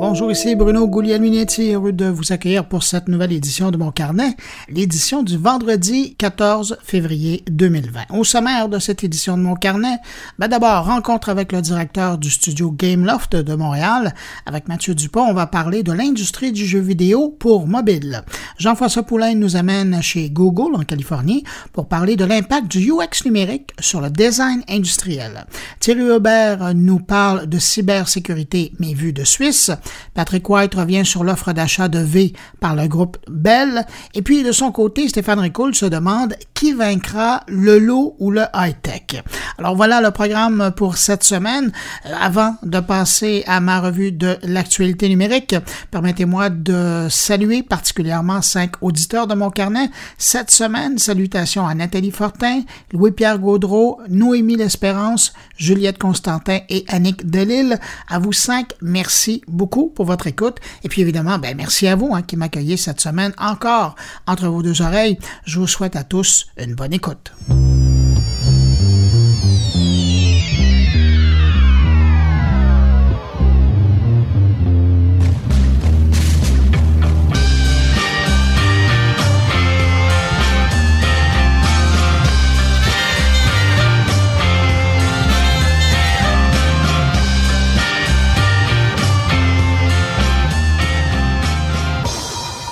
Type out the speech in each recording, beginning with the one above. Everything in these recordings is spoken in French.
Bonjour, ici Bruno Guglielminetti, heureux de vous accueillir pour cette nouvelle édition de mon carnet, l'édition du vendredi 14 février 2020. Au sommaire de cette édition de mon carnet, ben d'abord, rencontre avec le directeur du studio Gameloft de Montréal. Avec Mathieu Dupont, on va parler de l'industrie du jeu vidéo pour mobile. Jean-François Poulain nous amène chez Google en Californie pour parler de l'impact du UX numérique sur le design industriel. Thierry Hubert nous parle de cybersécurité, mais vue de Suisse. Patrick White revient sur l'offre d'achat de V par le groupe Bell. Et puis, de son côté, Stéphane Ricoul se demande qui vaincra le lot ou le high-tech. Alors voilà le programme pour cette semaine. Euh, avant de passer à ma revue de l'actualité numérique, permettez-moi de saluer particulièrement cinq auditeurs de mon carnet. Cette semaine, salutations à Nathalie Fortin, Louis-Pierre Gaudreau, Noémie L'Espérance, Juliette Constantin et Annick Delille. À vous cinq, merci beaucoup pour votre écoute. Et puis évidemment, ben, merci à vous hein, qui m'accueillez cette semaine encore entre vos deux oreilles. Je vous souhaite à tous une bonne écoute.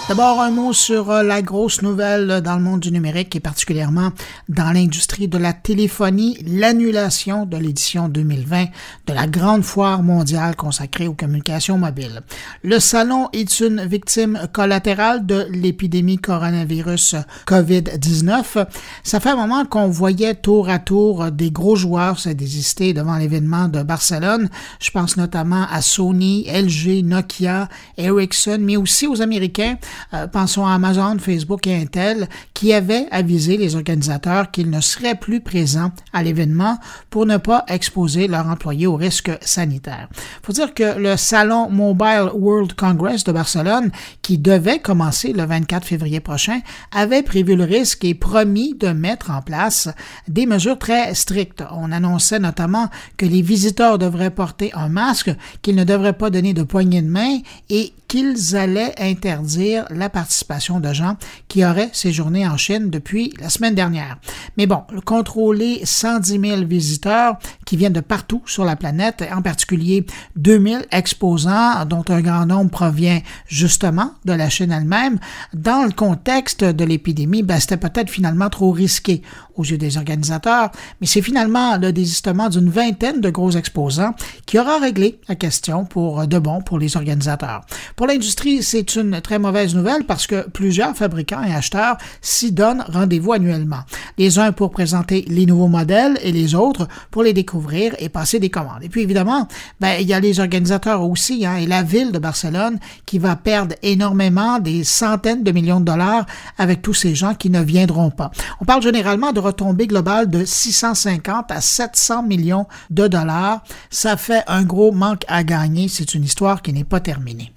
D'abord, un mot sur euh, la grosse nouvelle dans le monde du numérique et particulièrement dans l'industrie de la téléphonie, l'annulation de l'édition 2020 de la grande foire mondiale consacrée aux communications mobiles. Le salon est une victime collatérale de l'épidémie coronavirus COVID-19. Ça fait un moment qu'on voyait tour à tour des gros joueurs se désister devant l'événement de Barcelone. Je pense notamment à Sony, LG, Nokia, Ericsson, mais aussi aux Américains euh, pensons à Amazon, Facebook et Intel, qui avaient avisé les organisateurs qu'ils ne seraient plus présents à l'événement pour ne pas exposer leurs employés aux risques sanitaires. Il faut dire que le salon Mobile World Congress de Barcelone, qui devait commencer le 24 février prochain, avait prévu le risque et promis de mettre en place des mesures très strictes. On annonçait notamment que les visiteurs devraient porter un masque, qu'ils ne devraient pas donner de poignée de main et qu'ils allaient interdire la participation de gens qui auraient séjourné en Chine depuis la semaine dernière. Mais bon, contrôler 110 000 visiteurs qui viennent de partout sur la planète, en particulier 2000 exposants dont un grand nombre provient justement de la Chine elle-même, dans le contexte de l'épidémie, ben, c'était peut-être finalement trop risqué aux yeux des organisateurs, mais c'est finalement le désistement d'une vingtaine de gros exposants qui aura réglé la question pour de bon pour les organisateurs. Pour l'industrie, c'est une très mauvaise nouvelle parce que plusieurs fabricants et acheteurs s'y donnent rendez-vous annuellement. Les uns pour présenter les nouveaux modèles et les autres pour les découvrir et passer des commandes. Et puis évidemment, ben, il y a les organisateurs aussi hein, et la ville de Barcelone qui va perdre énormément des centaines de millions de dollars avec tous ces gens qui ne viendront pas. On parle généralement de retombées globales de 650 à 700 millions de dollars. Ça fait un gros manque à gagner. C'est une histoire qui n'est pas terminée.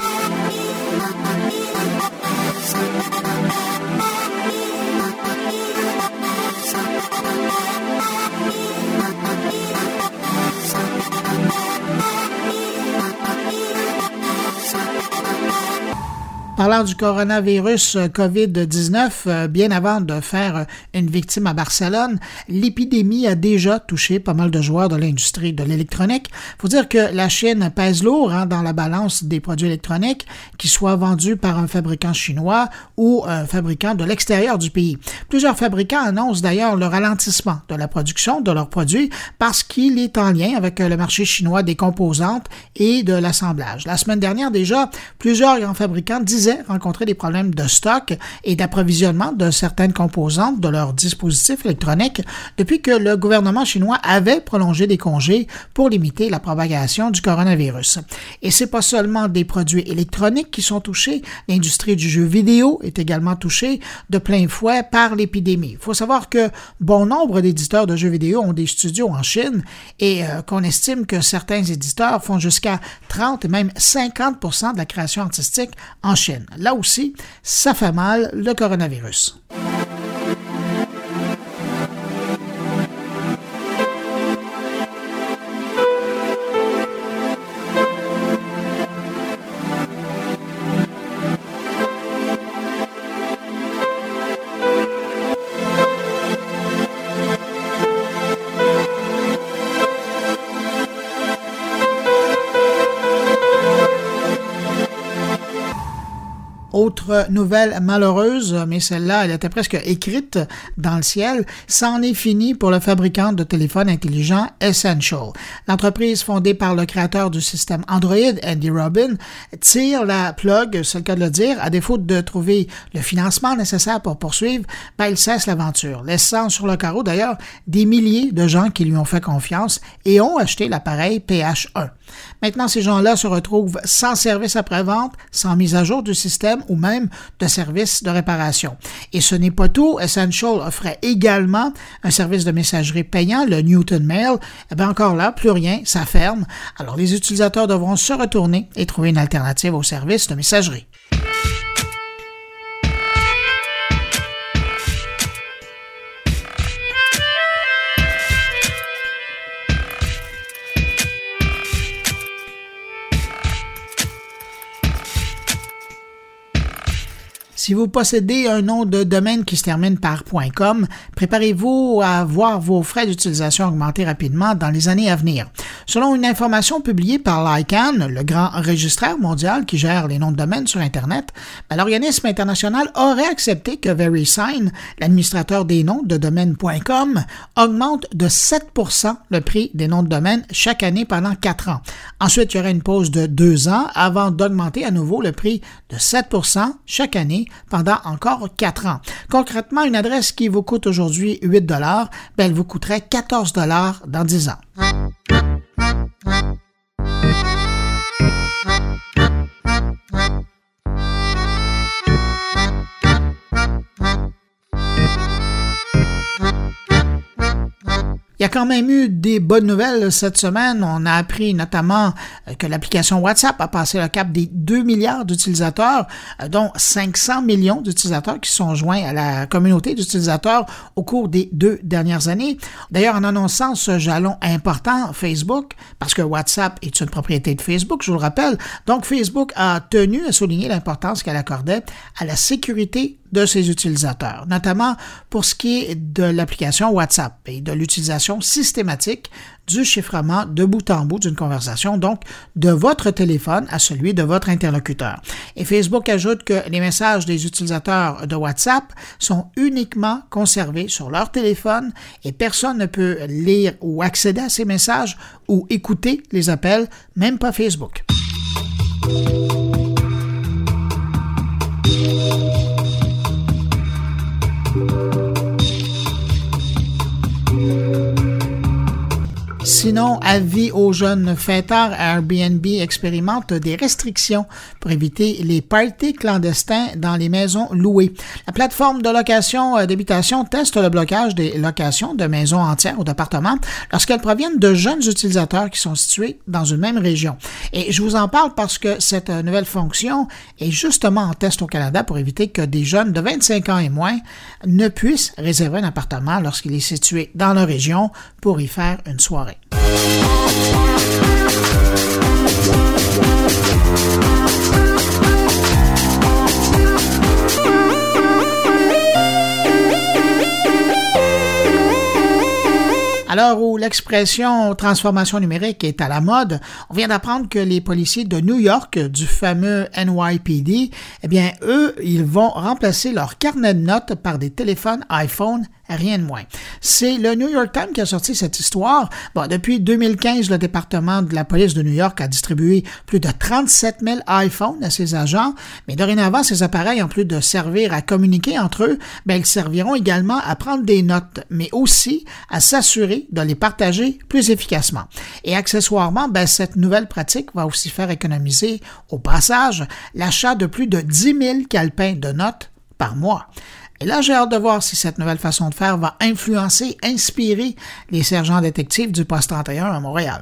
Parlant du coronavirus euh, COVID-19, euh, bien avant de faire euh, une victime à Barcelone, l'épidémie a déjà touché pas mal de joueurs de l'industrie de l'électronique. faut dire que la Chine pèse lourd hein, dans la balance des produits électroniques, qui soient vendus par un fabricant chinois ou un fabricant de l'extérieur du pays. Plusieurs fabricants annoncent d'ailleurs le ralentissement de la production de leurs produits parce qu'il est en lien avec le marché chinois des composantes et de l'assemblage. La semaine dernière déjà, plusieurs grands fabricants disaient rencontrer des problèmes de stock et d'approvisionnement de certaines composantes de leurs dispositifs électroniques depuis que le gouvernement chinois avait prolongé des congés pour limiter la propagation du coronavirus. Et c'est pas seulement des produits électroniques qui sont touchés, l'industrie du jeu vidéo est également touchée de plein fouet par l'épidémie. Il faut savoir que bon nombre d'éditeurs de jeux vidéo ont des studios en Chine et euh, qu'on estime que certains éditeurs font jusqu'à 30 et même 50 de la création artistique en Chine. Là aussi, ça fait mal le coronavirus. Autre nouvelle malheureuse, mais celle-là, elle était presque écrite dans le ciel, c'en est fini pour le fabricant de téléphones intelligents Essential. L'entreprise fondée par le créateur du système Android, Andy Robin, tire la plug, c'est le cas de le dire, à défaut de trouver le financement nécessaire pour poursuivre, ben, il cesse l'aventure, laissant sur le carreau d'ailleurs des milliers de gens qui lui ont fait confiance et ont acheté l'appareil PH1. Maintenant, ces gens-là se retrouvent sans service après-vente, sans mise à jour du système ou même de service de réparation. Et ce n'est pas tout. Essential offrait également un service de messagerie payant, le Newton Mail. Eh bien, encore là, plus rien, ça ferme. Alors, les utilisateurs devront se retourner et trouver une alternative au service de messagerie. Si vous possédez un nom de domaine qui se termine par .com, préparez-vous à voir vos frais d'utilisation augmenter rapidement dans les années à venir. Selon une information publiée par l'ICANN, le grand registraire mondial qui gère les noms de domaine sur Internet, ben, l'organisme international aurait accepté que VeriSign, l'administrateur des noms de domaine.com, augmente de 7% le prix des noms de domaine chaque année pendant quatre ans. Ensuite, il y aurait une pause de deux ans avant d'augmenter à nouveau le prix de 7% chaque année pendant encore quatre ans. Concrètement, une adresse qui vous coûte aujourd'hui 8 dollars, ben, elle vous coûterait 14 dollars dans 10 ans. Il y a quand même eu des bonnes nouvelles cette semaine. On a appris notamment euh, que l'application WhatsApp a passé le cap des 2 milliards d'utilisateurs, euh, dont 500 millions d'utilisateurs qui sont joints à la communauté d'utilisateurs au cours des deux dernières années. D'ailleurs, en annonçant ce jalon important, Facebook, parce que WhatsApp est une propriété de Facebook, je vous le rappelle, donc Facebook a tenu à souligner l'importance qu'elle accordait à la sécurité de ses utilisateurs, notamment pour ce qui est de l'application WhatsApp et de l'utilisation systématique du chiffrement de bout en bout d'une conversation, donc de votre téléphone à celui de votre interlocuteur. Et Facebook ajoute que les messages des utilisateurs de WhatsApp sont uniquement conservés sur leur téléphone et personne ne peut lire ou accéder à ces messages ou écouter les appels, même pas Facebook. Sinon, avis aux jeunes fêteurs, Airbnb expérimente des restrictions pour éviter les parties clandestins dans les maisons louées. La plateforme de location euh, d'habitation teste le blocage des locations de maisons entières ou d'appartements lorsqu'elles proviennent de jeunes utilisateurs qui sont situés dans une même région. Et je vous en parle parce que cette euh, nouvelle fonction est justement en test au Canada pour éviter que des jeunes de 25 ans et moins ne puissent réserver un appartement lorsqu'il est situé dans leur région pour y faire une soirée. À l'heure où l'expression transformation numérique est à la mode, on vient d'apprendre que les policiers de New York, du fameux NYPD, eh bien, eux, ils vont remplacer leur carnet de notes par des téléphones iPhone rien de moins. C'est le New York Times qui a sorti cette histoire. Bon, depuis 2015, le département de la police de New York a distribué plus de 37 000 iPhones à ses agents, mais dorénavant, ces appareils, en plus de servir à communiquer entre eux, ben, ils serviront également à prendre des notes, mais aussi à s'assurer de les partager plus efficacement. Et accessoirement, ben, cette nouvelle pratique va aussi faire économiser, au passage, l'achat de plus de 10 000 calepins de notes par mois. Et là, j'ai hâte de voir si cette nouvelle façon de faire va influencer, inspirer les sergents détectives du poste 31 à Montréal.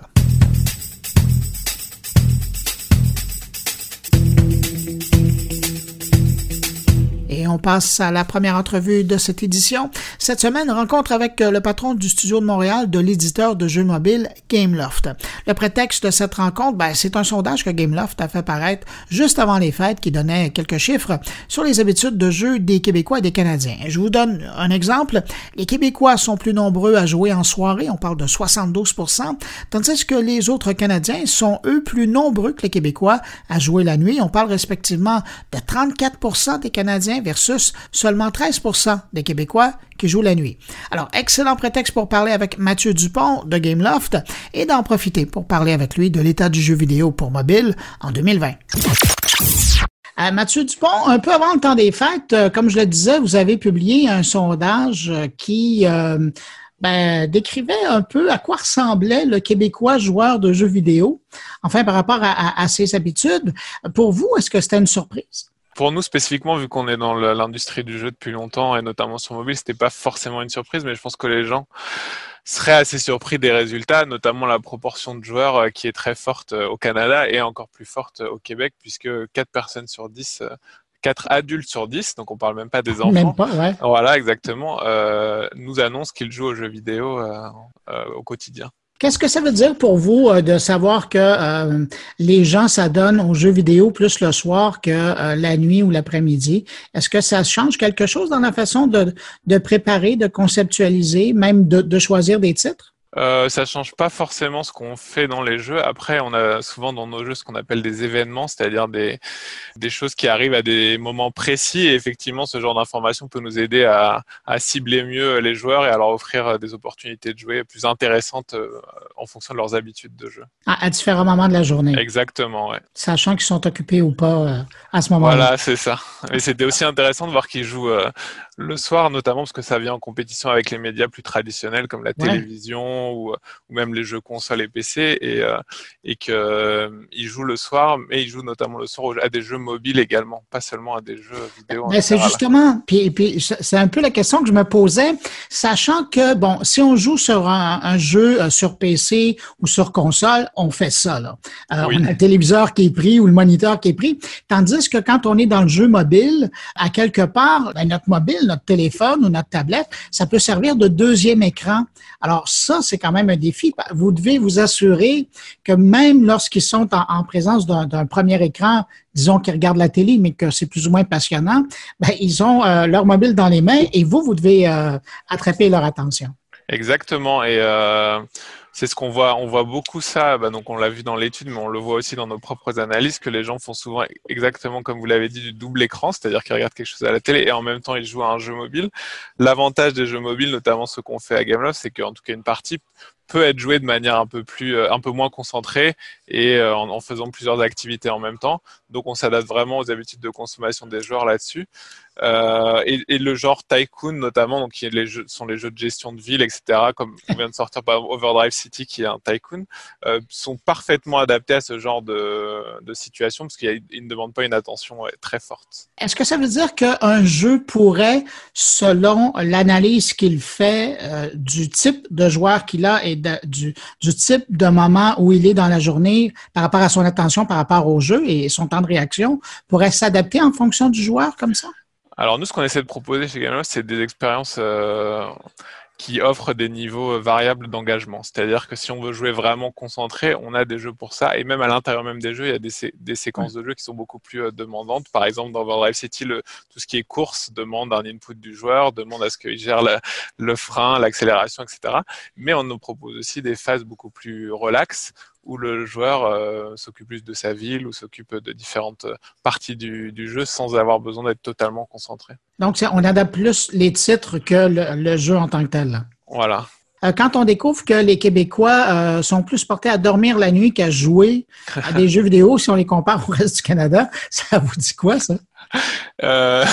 On passe à la première entrevue de cette édition. Cette semaine, rencontre avec le patron du studio de Montréal de l'éditeur de jeux mobiles Gameloft. Le prétexte de cette rencontre, ben, c'est un sondage que Gameloft a fait paraître juste avant les fêtes qui donnait quelques chiffres sur les habitudes de jeu des Québécois et des Canadiens. Je vous donne un exemple. Les Québécois sont plus nombreux à jouer en soirée, on parle de 72% tandis que les autres Canadiens sont eux plus nombreux que les Québécois à jouer la nuit. On parle respectivement de 34% des Canadiens seulement 13% des Québécois qui jouent la nuit. Alors, excellent prétexte pour parler avec Mathieu Dupont de Gameloft et d'en profiter pour parler avec lui de l'état du jeu vidéo pour mobile en 2020. Euh, Mathieu Dupont, un peu avant le temps des fêtes, euh, comme je le disais, vous avez publié un sondage euh, qui ben, décrivait un peu à quoi ressemblait le Québécois joueur de jeux vidéo, enfin par rapport à ses habitudes. Pour vous, est-ce que c'était une surprise? Pour nous spécifiquement, vu qu'on est dans l'industrie du jeu depuis longtemps et notamment sur mobile, c'était pas forcément une surprise, mais je pense que les gens seraient assez surpris des résultats, notamment la proportion de joueurs euh, qui est très forte euh, au Canada et encore plus forte euh, au Québec, puisque 4 personnes sur 10 4 adultes sur 10, donc on parle même pas des enfants. Même pas, ouais. Voilà, exactement, nous annoncent qu'ils jouent aux jeux vidéo au quotidien. Qu'est-ce que ça veut dire pour vous euh, de savoir que euh, les gens s'adonnent aux jeux vidéo plus le soir que euh, la nuit ou l'après-midi? Est-ce que ça change quelque chose dans la façon de, de préparer, de conceptualiser, même de, de choisir des titres? Euh, ça change pas forcément ce qu'on fait dans les jeux. Après, on a souvent dans nos jeux ce qu'on appelle des événements, c'est-à-dire des, des choses qui arrivent à des moments précis. Et effectivement, ce genre d'information peut nous aider à, à, cibler mieux les joueurs et à leur offrir des opportunités de jouer plus intéressantes euh, en fonction de leurs habitudes de jeu. À, à différents moments de la journée. Exactement, ouais. Sachant qu'ils sont occupés ou pas euh, à ce moment-là. Voilà, c'est ça. Et c'était aussi intéressant de voir qu'ils jouent euh, le soir, notamment parce que ça vient en compétition avec les médias plus traditionnels comme la télévision ou, ou, même les jeux consoles et PC, et, euh, et qu'ils euh, jouent le soir, mais ils jouent notamment le soir à des jeux mobiles également, pas seulement à des jeux vidéo. Mais c'est justement, puis, puis c'est un peu la question que je me posais, sachant que bon, si on joue sur un, un jeu euh, sur PC ou sur console, on fait ça là. Euh, On a le téléviseur qui est pris ou le moniteur qui est pris, tandis que quand on est dans le jeu mobile, à quelque part, ben, notre mobile notre téléphone ou notre tablette, ça peut servir de deuxième écran. Alors ça, c'est quand même un défi. Vous devez vous assurer que même lorsqu'ils sont en, présence d'un premier écran, disons qu'ils regardent la télé, mais que c'est plus ou moins passionnant, ben, ils ont euh, leur mobile dans les mains et vous, vous devez euh, attraper leur attention. Exactement. Euh, c'est ce qu'on voit. On voit beaucoup ça. Bah, donc on l'a vu dans l'étude, mais on le voit aussi dans nos propres analyses que les gens font souvent exactement comme vous l'avez dit du double écran, c'est-à-dire qu'ils regardent quelque chose à la télé et en même temps ils jouent à un jeu mobile. L'avantage des jeux mobiles, notamment ce qu'on fait à Gameloft, c'est qu'en tout cas une partie peut être joué de manière un peu plus, euh, un peu moins concentrée et euh, en, faisant plusieurs activités en même temps. Donc, on s'adapte vraiment aux habitudes de consommation des joueurs là-dessus. Euh, et, le genre tycoon notamment, donc qui sont les jeux de gestion de ville, etc. Comme on vient de sortir par Overdrive City, qui est un tycoon, sont parfaitement adaptés à ce genre de, situation parce qu'ils ne demandent pas une attention très forte. Est-ce que ça veut dire qu'un jeu pourrait, selon l'analyse qu'il fait du type de joueur qu'il a et du, type de moment où il est dans la journée par rapport à son attention, par rapport au jeu et son temps de réaction, pourrait s'adapter en fonction du joueur comme ça? Alors nous, ce qu'on essaie de proposer chez Gameloft, c'est des expériences euh, qui offrent des niveaux euh, variables d'engagement. C'est-à-dire que si on veut jouer vraiment concentré, on a des jeux pour ça. Et même à l'intérieur même des jeux, il y a des, des séquences de jeux qui sont beaucoup plus euh, demandantes. Par exemple, dans Overdrive City, le, tout ce qui est course demande un input du joueur, demande à ce qu'il gère le, le frein, l'accélération, etc. Mais on nous propose aussi des phases beaucoup plus relaxes où le joueur euh, s'occupe plus de sa ville ou s'occupe de différentes euh, parties du, du, jeu sans avoir besoin d'être totalement concentré. Donc, on adapte plus les titres que le, jeu en tant que tel. Voilà. Euh, quand on découvre que les Québécois sont plus portés à dormir la nuit qu'à jouer à des jeux vidéo, si on les compare au reste du Canada, ça vous dit quoi, ça? Euh,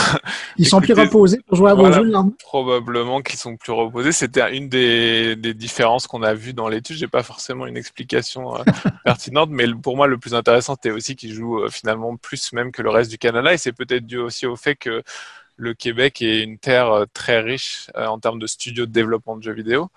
Ils sont plus reposés pour jouer à vos jeux le Probablement qu'ils sont plus reposés. C'était une des, des différences qu'on a vues dans l'étude. J'ai pas forcément une explication euh, pertinente, mais pour moi, le plus intéressant, c'était aussi qu'ils jouent euh, finalement plus même que le reste du Canada. Et c'est peut-être dû aussi au fait que le Québec est une terre très riche en termes de studios de développement de jeux vidéo.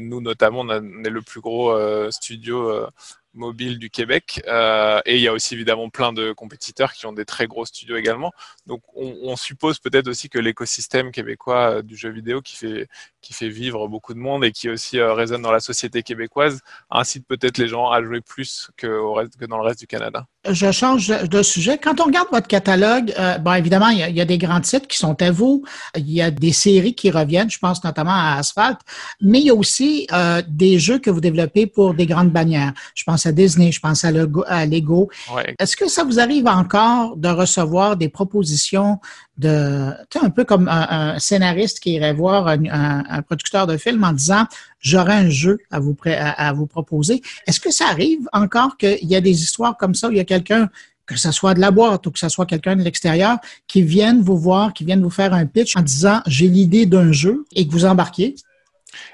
nous, notamment, on, est le plus gros studio mobile du Québec. Euh, et il y a aussi évidemment plein de compétiteurs qui ont des très gros studios également. Donc on, suppose peut-être aussi que l'écosystème québécois du jeu vidéo qui fait, qui fait vivre beaucoup de monde et qui aussi résonne dans la société québécoise incite peut-être les gens à jouer plus que, dans le reste du Canada. Je change de sujet. Quand on regarde votre catalogue, bon évidemment, il y, a, des grands titres qui sont à vous. Il y a des séries qui reviennent, je pense notamment à Asphalt, mais il y a aussi euh, des jeux que vous développez pour des grandes bannières. Je pense à Disney, je pense à Lego. Est-ce que ça vous arrive encore de recevoir des propositions de, tu sais, un peu comme un, scénariste qui irait voir un, producteur de film en disant j'aurai un jeu à vous, à, vous proposer. Est-ce que ça arrive encore qu'il y a des histoires comme ça où il y a quelqu'un que ce soit de la boîte ou que ce soit quelqu'un de l'extérieur, qui vienne vous voir, qui vienne vous faire un pitch en disant j'ai l'idée d'un jeu et que vous embarquiez?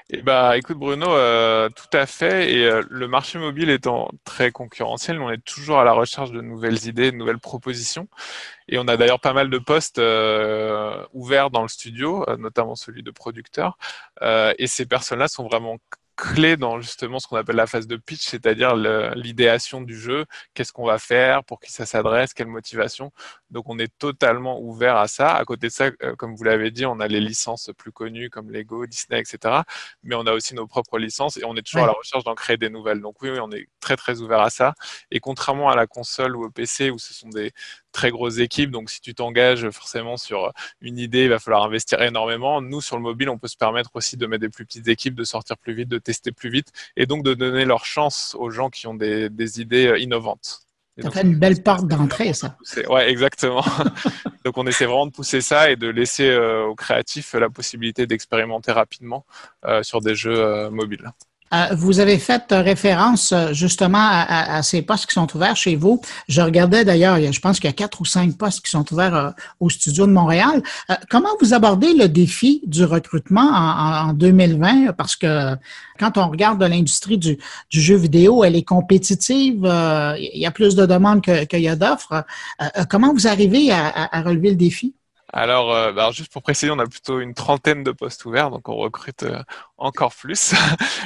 Eh bah, écoute Bruno, euh, tout à fait. Et euh, le marché mobile étant très concurrentiel, on est toujours à la recherche de nouvelles idées, de nouvelles propositions. Et on a d'ailleurs pas mal de postes euh, ouverts dans le studio, notamment celui de producteur. et ces personnes-là sont vraiment clé dans justement ce qu'on appelle la phase de pitch, c'est-à-dire l'idéation du jeu, qu'est-ce qu'on va faire, pour qui ça s'adresse, quelle motivation? Donc on est totalement ouvert à ça. À côté de ça, euh, comme vous l'avez dit, on a les licences plus connues comme Lego, Disney, etc. Mais on a aussi nos propres licences et on est toujours à la recherche d'en créer des nouvelles. Donc oui, oui, on est très très ouvert à ça. Et contrairement à la console ou au PC où ce sont des très grosses équipes, donc si tu t'engages forcément sur une idée, il va falloir investir énormément. Nous, sur le mobile, on peut se permettre aussi de mettre des plus petites équipes, de sortir plus vite, de tester plus vite et donc de donner leur chance aux gens qui ont des, des idées euh, innovantes. Ça fait une belle porte d'entrée, ça. Ouais, exactement. donc on essaie vraiment de pousser ça et de laisser euh, aux créatifs la possibilité d'expérimenter rapidement euh, sur des jeux euh, mobiles. Euh, vous avez fait référence euh, justement à, ces postes qui sont ouverts chez vous. Je regardais d'ailleurs, je pense qu'il y a quatre ou cinq postes qui sont ouverts euh, au studio de Montréal. comment vous abordez le défi du recrutement en, 2020? Parce que quand on regarde l'industrie du, jeu vidéo, elle est compétitive. il y a plus de demandes qu'il y a d'offres. comment vous arrivez à relever le défi? Alors, euh, bah, juste pour préciser, on a plutôt une trentaine de postes ouverts, donc on recrute euh, encore plus.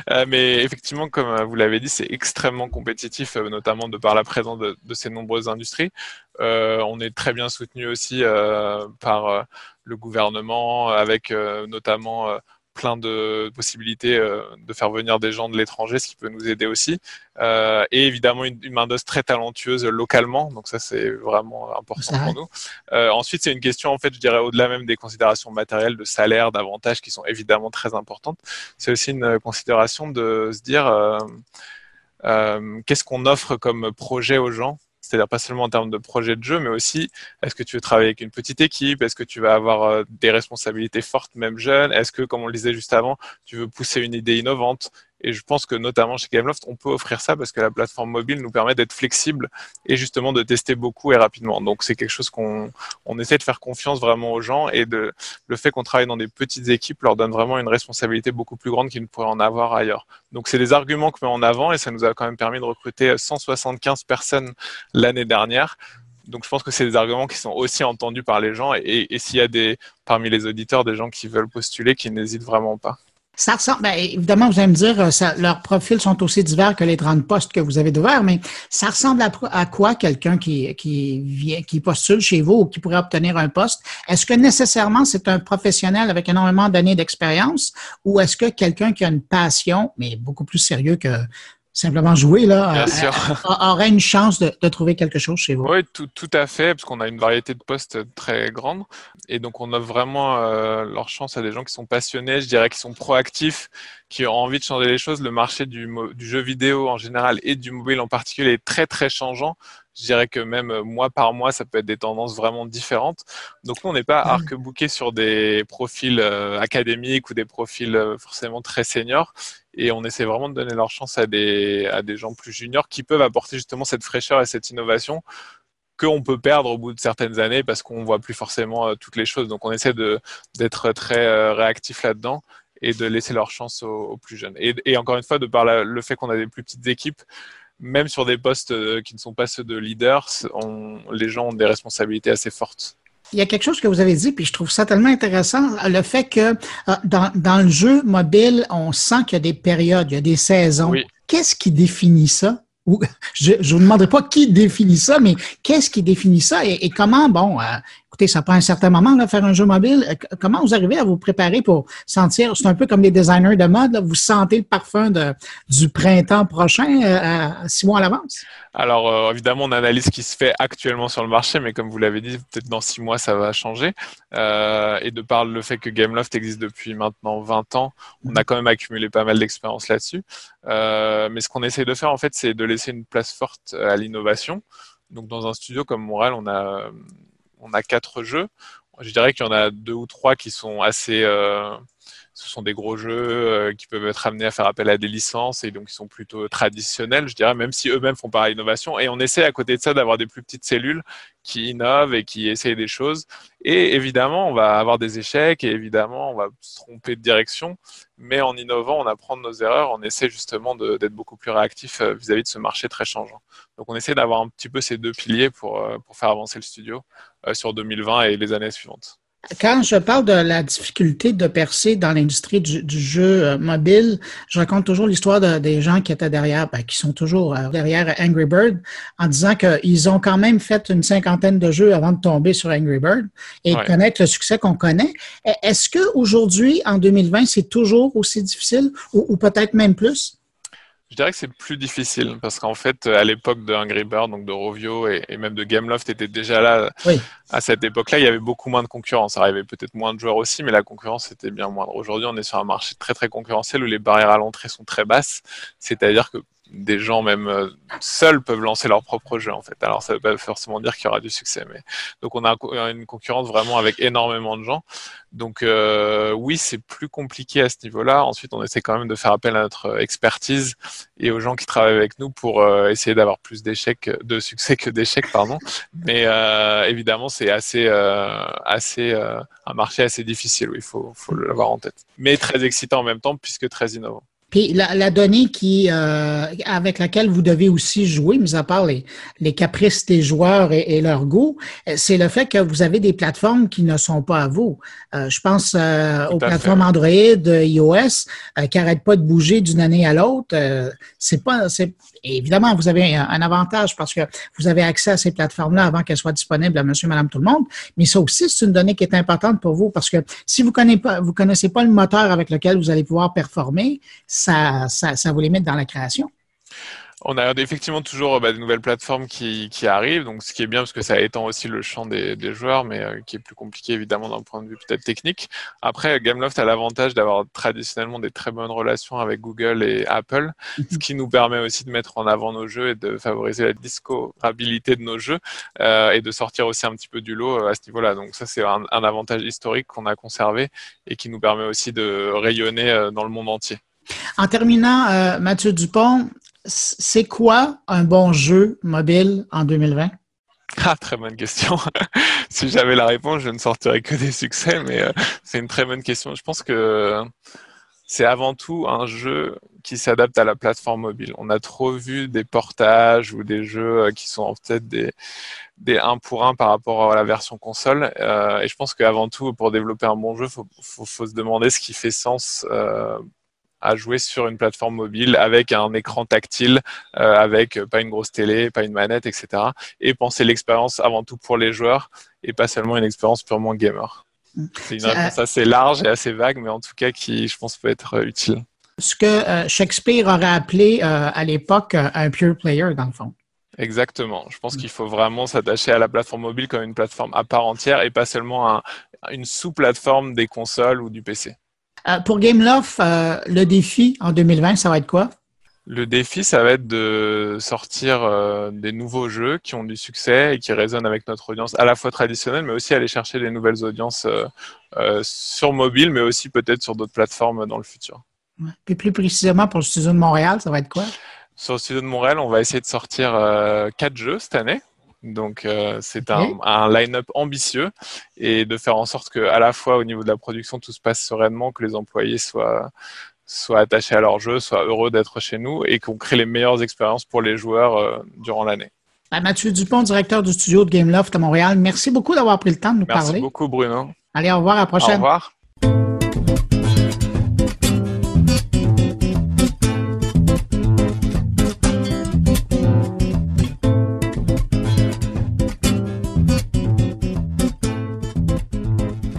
Euh, mais effectivement, comme vous l'avez dit, c'est extrêmement compétitif, notamment de par la présence de ces nombreuses industries. on est très bien soutenu aussi par le gouvernement, avec notamment plein de possibilités euh, de faire venir des gens de l'étranger, ce qui peut nous aider aussi. Euh, et évidemment, une, main-d'œuvre très talentueuse localement. Donc ça, c'est vraiment important pour nous. Euh, ensuite, c'est une question, en fait, je dirais, au-delà même des considérations matérielles, de salaire, d'avantages qui sont évidemment très importantes. C'est aussi une considération de se dire qu'est-ce qu'on offre comme projet aux gens c'est-à-dire pas seulement en termes de projet de jeu, mais aussi est-ce que tu veux travailler avec une petite équipe, est-ce que tu vas avoir euh, des responsabilités fortes même jeune, est-ce que, comme on le disait juste avant, tu veux pousser une idée innovante, et je pense que notamment chez Gameloft, on peut offrir ça parce que la plateforme mobile nous permet d'être flexible et justement de tester beaucoup et rapidement. Donc c'est quelque chose qu'on on essaie de faire confiance vraiment aux gens et de, le fait qu'on travaille dans des petites équipes leur donne vraiment une responsabilité beaucoup plus grande qu'ils ne pourraient en avoir ailleurs. Donc c'est des arguments que met en avant et ça nous a quand même permis de recruter 175 personnes l'année dernière. Donc je pense que c'est des arguments qui sont aussi entendus par les gens et, et s'il y a des parmi les auditeurs des gens qui veulent postuler, qui n'hésitent vraiment pas. Ça ressemble, ben, évidemment, vous allez me dire, euh, ça, leurs profils sont aussi divers que les 30 postes que vous avez d'ouvert, mais ça ressemble à, quoi quelqu'un qui, qui vient, qui postule chez vous ou qui pourrait obtenir un poste? Est-ce que nécessairement c'est un professionnel avec énormément d'années d'expérience ou est-ce que quelqu'un qui a une passion, mais beaucoup plus sérieux que simplement jouer, là, aurait une chance de, trouver quelque chose chez vous. Oui, tout, tout à fait, parce qu'on a une variété de postes très grande. Et donc, on offre vraiment euh, leur chance à des gens qui sont passionnés, je dirais, qui sont proactifs, qui ont envie de changer les choses. Le marché du, du jeu vidéo en général et du mobile en particulier est très, très changeant. Je dirais que même euh, mois par mois, ça peut être des tendances vraiment différentes. Donc, nous, on n'est pas arc-bouqué sur des profils académiques ou des profils forcément très seniors et on essaie vraiment de donner leur chance à des, à des gens plus juniors qui peuvent apporter justement cette fraîcheur et cette innovation qu'on peut perdre au bout de certaines années parce qu'on voit plus forcément euh, toutes les choses. Donc on essaie d'être très euh, réactif là-dedans et de laisser leur chance aux, plus jeunes. Et, encore une fois, de par le fait qu'on a des plus petites équipes, même sur des postes euh, qui ne sont pas ceux de leaders, les gens ont des responsabilités assez fortes. Il y a quelque chose que vous avez dit, puis je trouve ça tellement intéressant, le fait que euh, dans, dans le jeu mobile, on sent qu'il y a des périodes, il y a des saisons. Qu'est-ce qui définit ça? je ne vous demanderai pas qui définit ça, mais qu'est-ce qui définit ça et, comment, bon, euh, écoutez, ça prend un certain moment de faire un jeu mobile. Euh, comment vous arrivez à vous préparer pour sentir, c'est un peu comme les designers de mode, vous sentez le parfum de, du printemps prochain euh, six mois à l'avance? Alors, euh, évidemment, on analyse ce qui se fait actuellement sur le marché, mais comme vous l'avez dit, peut-être dans six mois, ça va changer. Et de par le fait que Gameloft existe depuis maintenant 20 ans, on a quand même accumulé pas mal d'expérience là-dessus. Mais ce qu'on essaie de faire, en fait, c'est de laisser une place forte à l'innovation. Donc, dans un studio comme Montréal, on a, on a quatre jeux. Je dirais qu'il y en a deux ou trois qui sont assez ce sont des gros jeux euh, qui peuvent être amenés à faire appel à des licences et donc ils sont plutôt traditionnels, je dirais, même si eux-mêmes font pas l'innovation. Et on essaie à côté de ça d'avoir des plus petites cellules qui innovent et qui essayent des choses. Et évidemment, on va avoir des échecs et évidemment, on va se tromper de direction. Mais en innovant, on apprend nos erreurs. On essaie justement d'être beaucoup plus réactif euh, vis-à-vis de ce marché très changeant. Donc, on essaie d'avoir un petit peu ces deux piliers pour, euh, pour faire avancer le studio sur 2020 et les années suivantes. Quand je parle de la difficulté de percer dans l'industrie du, jeu euh, mobile, je raconte toujours l'histoire des gens qui étaient derrière, ben, qui sont toujours euh, derrière Angry Bird, en disant qu'ils ont quand même fait une cinquantaine de jeux avant de tomber sur Angry Bird et de connaître le succès qu'on connaît. E, est-ce qu'aujourd'hui, en 2020, c'est toujours aussi difficile ou peut-être même plus? Je dirais que c'est plus difficile parce qu'en fait, à l'époque de Angry Bird, donc de Rovio et, même de Gameloft était déjà là. À cette époque-là, il y avait beaucoup moins de concurrence. Ça arrivait peut-être moins de joueurs aussi, mais la concurrence était bien moindre. Aujourd'hui, on est sur un marché très très concurrentiel où les barrières à l'entrée sont très basses. C'est-à-dire que des gens même euh, seuls peuvent lancer leur propre jeu en fait. Alors ça veut pas forcément dire qu'il y aura du succès, mais donc on a une concurrence vraiment avec énormément de gens. Donc euh, oui, c'est plus compliqué à ce niveau-là. Ensuite, on essaie quand même de faire appel à notre expertise et aux gens qui travaillent avec nous pour euh, essayer d'avoir plus d'échecs, de succès que d'échecs, pardon. Mais évidemment, c'est assez, assez un marché assez difficile. Oui, il faut, faut l'avoir en tête. Mais très excitant en même temps puisque très innovant. Puis la, donnée qui, euh, avec laquelle vous devez aussi jouer, mis à part les, les caprices des joueurs et, leur goût, c'est le fait que vous avez des plateformes qui ne sont pas à vous. Euh, je pense euh, aux plateformes Android, iOS, qui n'arrêtent pas de bouger d'une année à l'autre. c'est pas, évidemment vous avez un, avantage parce que vous avez accès à ces plateformes-là avant qu'elles soient disponibles à Monsieur, Madame, tout le monde. Mais ça aussi, c'est une donnée qui est importante pour vous parce que si vous connaissez connaissez pas le moteur avec lequel vous allez pouvoir performer ça, ça, ça vous limite dans la création. On a effectivement toujours bah, des nouvelles plateformes qui, qui, arrivent, donc ce qui est bien parce que ça étend aussi le champ des, des joueurs, mais euh, qui est plus compliqué évidemment d'un point de vue peut-être technique. Après, Gameloft a l'avantage d'avoir traditionnellement des très bonnes relations avec Google et Apple, mhm. ce qui nous permet aussi de mettre en avant nos jeux et de favoriser la discoverabilité de nos jeux euh, et de sortir aussi un petit peu du lot euh, à ce niveau-là. Donc ça, c'est un, un, avantage historique qu'on a conservé et qui nous permet aussi de rayonner euh, dans le monde entier. En terminant, euh, Mathieu Dupont, c'est quoi un bon jeu mobile en 2020? Ah, très bonne question. si j'avais la réponse, je ne sortirais que des succès, mais euh, c'est une très bonne question. Je pense que c'est avant tout un jeu qui s'adapte à la plateforme mobile. On a trop vu des portages ou des jeux euh, qui sont fait des, des 1 pour 1 par rapport à la version console. Euh, et je pense qu'avant tout, pour développer un bon jeu, il faut, se demander ce qui fait sens euh, à jouer sur une plateforme mobile avec un écran tactile, euh, avec pas une grosse télé, pas une manette, etc. Et penser l'expérience avant tout pour les joueurs et pas seulement une expérience purement gamer. C'est une réponse assez large et assez vague, mais en tout cas qui, je pense, peut être euh, utile. Ce que euh, Shakespeare aurait appelé à l'époque un pure player, dans le fond. Exactement. Je pense qu'il faut vraiment s'attacher à la plateforme mobile comme une plateforme à part entière et pas seulement une sous-plateforme des consoles ou du PC. Euh, pour Gameloft, euh, le défi en 2020, ça va être quoi? Le défi, ça va être de sortir euh, des nouveaux jeux qui ont du succès et qui résonnent avec notre audience à la fois traditionnelle, mais aussi aller chercher des nouvelles audiences sur mobile, mais aussi peut-être sur d'autres plateformes dans le futur. Et plus précisément pour le studio de Montréal, ça va être quoi? Sur le studio de Montréal, on va essayer de sortir quatre jeux cette année. Donc euh, c'est un, un line-up ambitieux et de faire en sorte que à la fois au niveau de la production tout se passe sereinement, que les employés soient soient attachés à leur jeu, soient heureux d'être chez nous et qu'on crée les meilleures expériences pour les joueurs euh, durant l'année. Ben, Mathieu Dupont, directeur du studio de Gameloft à Montréal, merci beaucoup d'avoir pris le temps de nous parler. Merci beaucoup Bruno. Allez, au revoir, à la prochaine. Au revoir.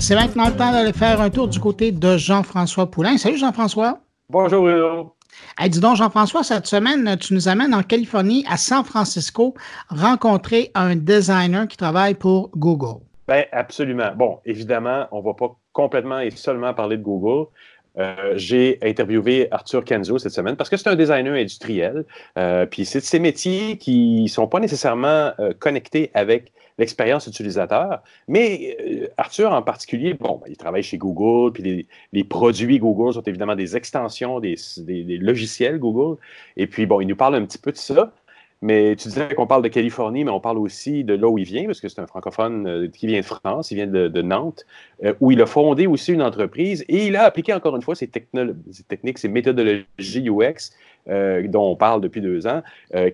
C'est maintenant le temps d'aller faire un tour du côté de Jean-François Poulain. Salut Jean-François. Bonjour Bruno. Hey, dis donc, Jean-François, cette semaine, tu nous amènes en Californie, à San Francisco, rencontrer un designer qui travaille pour Google. Ben, absolument. Bon, évidemment, on ne va pas complètement et seulement parler de Google. Euh, j'ai interviewé Arthur Kenzo cette semaine parce que c'est un designer industriel. Euh, puis c'est de ces métiers qui ne sont pas nécessairement euh, connectés avec l'expérience utilisateur. Mais Arthur en particulier, bon, il travaille chez Google, puis les, produits Google sont évidemment des extensions des, des, logiciels Google. Et puis, bon, il nous parle un petit peu de ça. Mais tu disais qu'on parle de Californie, mais on parle aussi de là où il vient, parce que c'est un francophone euh, qui vient de France, il vient de, Nantes, euh, où il a fondé aussi une entreprise et il a appliqué encore une fois ces, techniques, ces méthodologies UX euh, dont on parle depuis deux ans,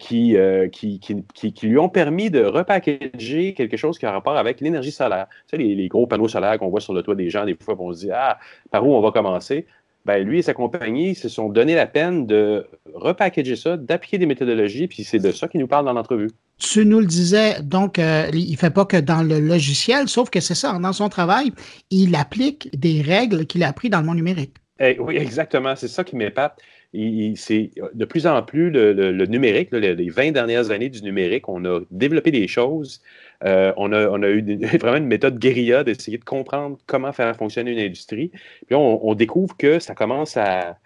qui, qui, qui, lui ont permis de repackager quelque chose qui a rapport avec l'énergie solaire. Tu sais, les, les gros panneaux solaires qu'on voit sur le toit des gens, des fois, on se dit Ah, par où on va commencer? Ben, lui et sa compagnie se sont donné la peine de repackager ça, d'appliquer des méthodologies, puis c'est de ça qu'il nous parle dans l'entrevue. Tu nous le disais, donc, euh, il ne fait pas que dans le logiciel, sauf que c'est ça, dans son travail, il applique des règles qu'il a apprises dans le monde numérique. Eh oui, exactement, c'est ça qui m'épate. C'est de plus en plus le, numérique, les 20 dernières années du numérique, on a développé des choses euh, on, a, eu vraiment une méthode guérilla d'essayer de comprendre comment faire fonctionner une industrie. Puis on, découvre que ça commence à,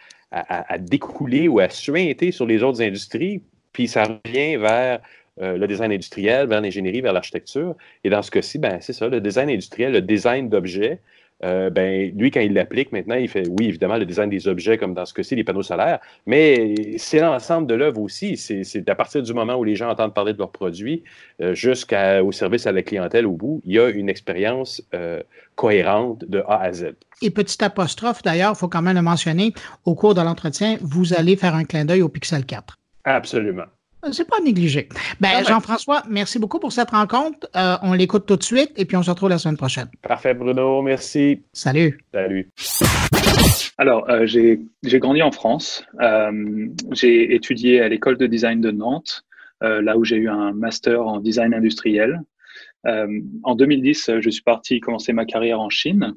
découler ou à suinter sur les autres industries, puis ça revient vers euh, le design industriel, vers l'ingénierie, vers l'architecture. Et dans ce cas-ci, ben, c'est ça, le design industriel, le design d'objets, euh, ben, lui, quand il l'applique maintenant, il fait, oui, évidemment, le design des objets, comme dans ce cas-ci, les panneaux solaires, mais c'est l'ensemble de l'œuvre aussi. C'est à partir du moment où les gens entendent parler de leurs produits euh, jusqu'au service à la clientèle au bout, il y a une expérience euh, cohérente de A à Z. Et petite apostrophe, d'ailleurs, il faut quand même le mentionner, au cours de l'entretien, vous allez faire un clin d'œil au Pixel 4. Absolument. Euh, c'est pas négligé. Ben, Jean-François, merci beaucoup pour cette rencontre. Euh, on l'écoute tout de suite et puis on se retrouve la semaine prochaine. Parfait, Bruno. Merci. Salut. Salut. Alors, euh, j'ai grandi en France. j'ai étudié à l'école de design de Nantes, là où j'ai eu un master en design industriel. En 2010, je suis parti commencer ma carrière en Chine.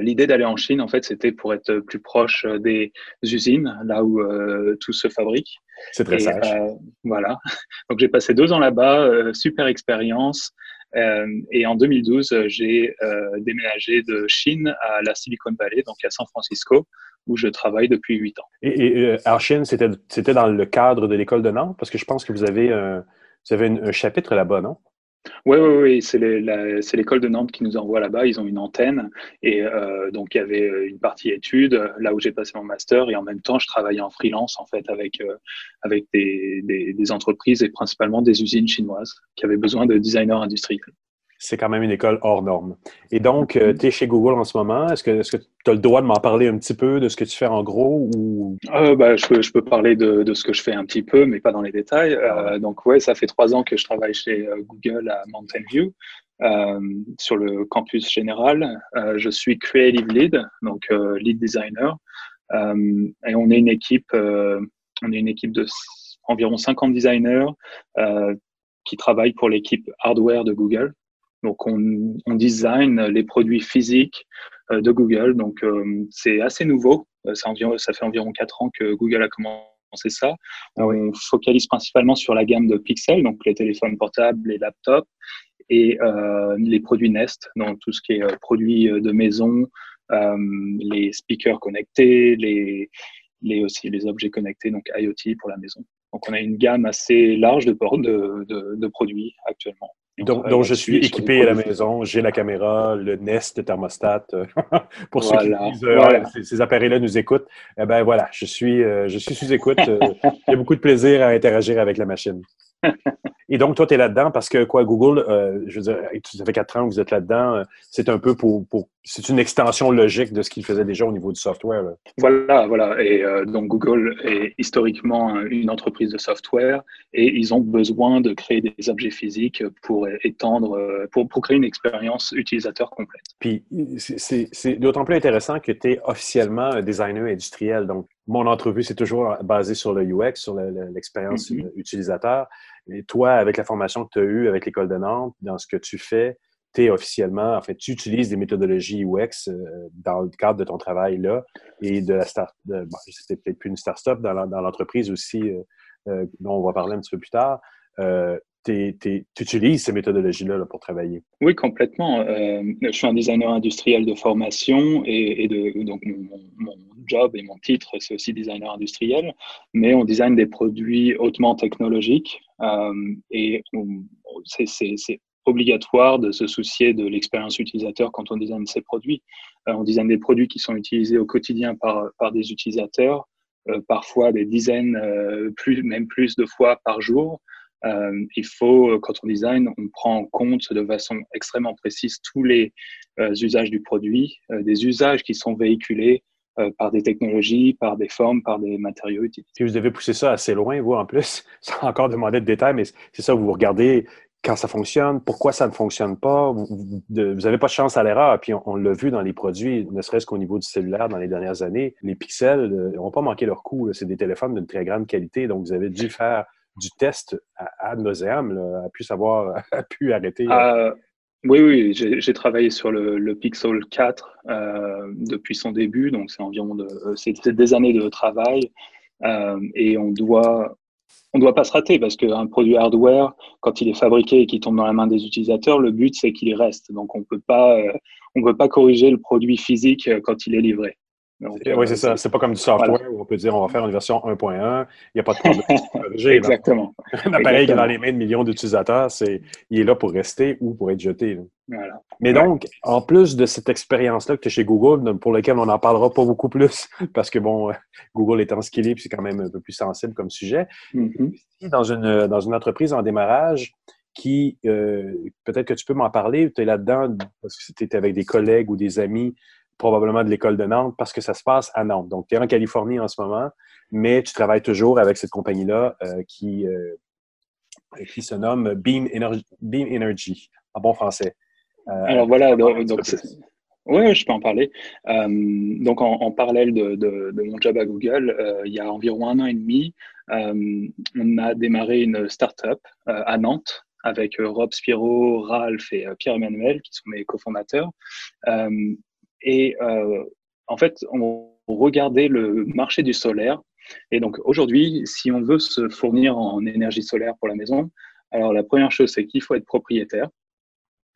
L'idée d'aller en Chine, en fait, c'était pour être plus proche des usines, là où tout se fabrique. C'est très sage. Euh, voilà. Donc j'ai passé deux ans là-bas, euh, super expérience. Euh, et en 2012, j'ai déménagé de Chine à la Silicon Valley, donc à San Francisco, où je travaille depuis huit ans. Et, en Chine, c'était dans le cadre de l'école de Nantes, parce que je pense que vous avez, vous avez un chapitre là-bas, non? Oui, oui, oui, c'est l'école de Nantes qui nous envoie là-bas. Ils ont une antenne. Et euh, donc, il y avait euh, une partie études, là où j'ai passé mon master. Et en même temps, je travaillais en freelance, en fait, avec, euh, des, des, entreprises et principalement des usines chinoises qui avaient besoin de designers industriels c'est quand même une école hors norme. Et donc, euh, tu es chez Google en ce moment. Est-ce que tu as le droit de m'en parler un petit peu de ce que tu fais en gros ou... Euh, bah, je, peux, je peux parler de, ce que je fais un petit peu, mais pas dans les détails. Euh, donc, ouais, ça fait trois ans que je travaille chez Google à Mountain View. sur le campus général, je suis creative lead, donc lead designer, et on est une équipe, on est une équipe de environ 50 designers qui travaillent pour l'équipe hardware de Google. Donc, on, on, design les produits physiques euh, de Google. Donc, euh, c'est assez nouveau. Euh, ça, environ, ça, fait environ quatre ans que Google a commencé ça. Ah on focalise principalement sur la gamme de Pixel, donc les téléphones portables, les laptops et euh, les produits Nest, donc tout ce qui est produits de maison, euh, les speakers connectés, les, les aussi les objets connectés, donc IoT pour la maison. Donc on a une gamme assez large de, de, de, de produits actuellement. Donc, je suis équipé à la maison, j'ai la caméra, le Nest, le thermostat. Euh, pour ceux qui disent euh, ces, appareils-là nous écoutent, eh ben voilà, je suis, euh, je suis sous écoute. J'ai beaucoup de plaisir à interagir avec la machine. Et donc, toi, tu es là-dedans parce que, quoi, Google, euh, je veux dire, ça fait quatre ans que vous êtes là-dedans. Euh, c'est un peu pour, pour c'est une extension logique de ce qu'ils faisaient déjà au niveau du software. Voilà, voilà. Et euh, donc, Google est historiquement une entreprise de software et ils ont besoin de créer des objets physiques pour étendre, pour, pour créer une expérience utilisateur complète. Puis, c'est d'autant plus intéressant que tu es officiellement un designer industriel. Donc, mon entrevue, c'est toujours basé sur le UX, sur l'expérience mm-hmm. utilisateur. Et toi, avec la formation que tu as eue avec l'École de Nantes, dans ce que tu fais, tu es officiellement, en fait, tu utilises des méthodologies UX dans le cadre de ton travail là et de la start, bon, c'était peut-être plus une start-up dans l'entreprise aussi, dont on va parler un petit peu plus tard tu utilises ces méthodologies-là pour travailler? Oui, complètement. Euh, je suis un designer industriel de formation et, donc mon, job et mon titre, c'est aussi designer industriel, mais on design des produits hautement technologiques euh, et c'est obligatoire de se soucier de l'expérience utilisateur quand on design ces produits. Euh, on design des produits qui sont utilisés au quotidien par, par des utilisateurs, parfois des dizaines, plus, même plus de fois par jour. Euh, il faut, euh, quand on design, on prend en compte de façon extrêmement précise tous les euh, usages du produit, des usages qui sont véhiculés par des technologies, par des formes, par des matériaux utilisés. Si vous avez poussé ça assez loin, vous, en plus, sans encore demander de détails, mais c'est ça, vous regardez quand ça fonctionne, pourquoi ça ne fonctionne pas. Vous n'avez pas de chance à l'erreur. Puis on, l'a vu dans les produits, ne serait-ce qu'au niveau du cellulaire dans les dernières années, les pixels n'ont pas manqué leur coup. C'est des téléphones d'une très grande qualité, donc vous avez dû faire du test à, nauseam, a pu savoir, a pu arrêter? Euh, oui, oui, j'ai travaillé sur le, Pixel 4 euh, depuis son début, donc c'est environ de, des années de travail euh, et on doit, on doit pas se rater parce qu'un produit hardware, quand il est fabriqué et qu'il tombe dans la main des utilisateurs, le but c'est qu'il reste. Donc on peut pas, on peut pas corriger le produit physique quand il est livré oui, c'est euh, ça. C'est pas comme du software où on peut dire on va faire une version 1.1, il n'y a pas de problème. Exactement. Un appareil qui est dans les mains de millions d'utilisateurs, c'est, il est là pour rester ou pour être jeté. Voilà. Mais donc, en plus de cette expérience-là que tu es chez Google, pour laquelle on n'en parlera pas beaucoup plus, parce que bon, Google étant ce qu'il est, c'est quand même un peu plus sensible comme sujet. Mm-hmm. Dans une, dans une entreprise en démarrage, qui, euh, peut-être que tu peux m'en parler, tu es là-dedans parce que tu étais avec des collègues ou des amis probablement de l'école de Nantes parce que ça se passe à Nantes. Donc, tu es en Californie en ce moment, mais tu travailles toujours avec cette compagnie-là euh, qui, euh, qui se nomme Beam Energy, Beam Energy en bon français. Euh, Alors voilà, donc, oui, je peux en parler. donc, en, parallèle de, de, mon job à Google, il y a environ un an et demi, on a démarré une start-up à Nantes avec Rob Spiro, Ralph et Pierre-Emmanuel, qui sont mes cofondateurs. Et euh, en fait, on regardait le marché du solaire. Et donc aujourd'hui, si on veut se fournir en énergie solaire pour la maison, alors la première chose, c'est qu'il faut être propriétaire.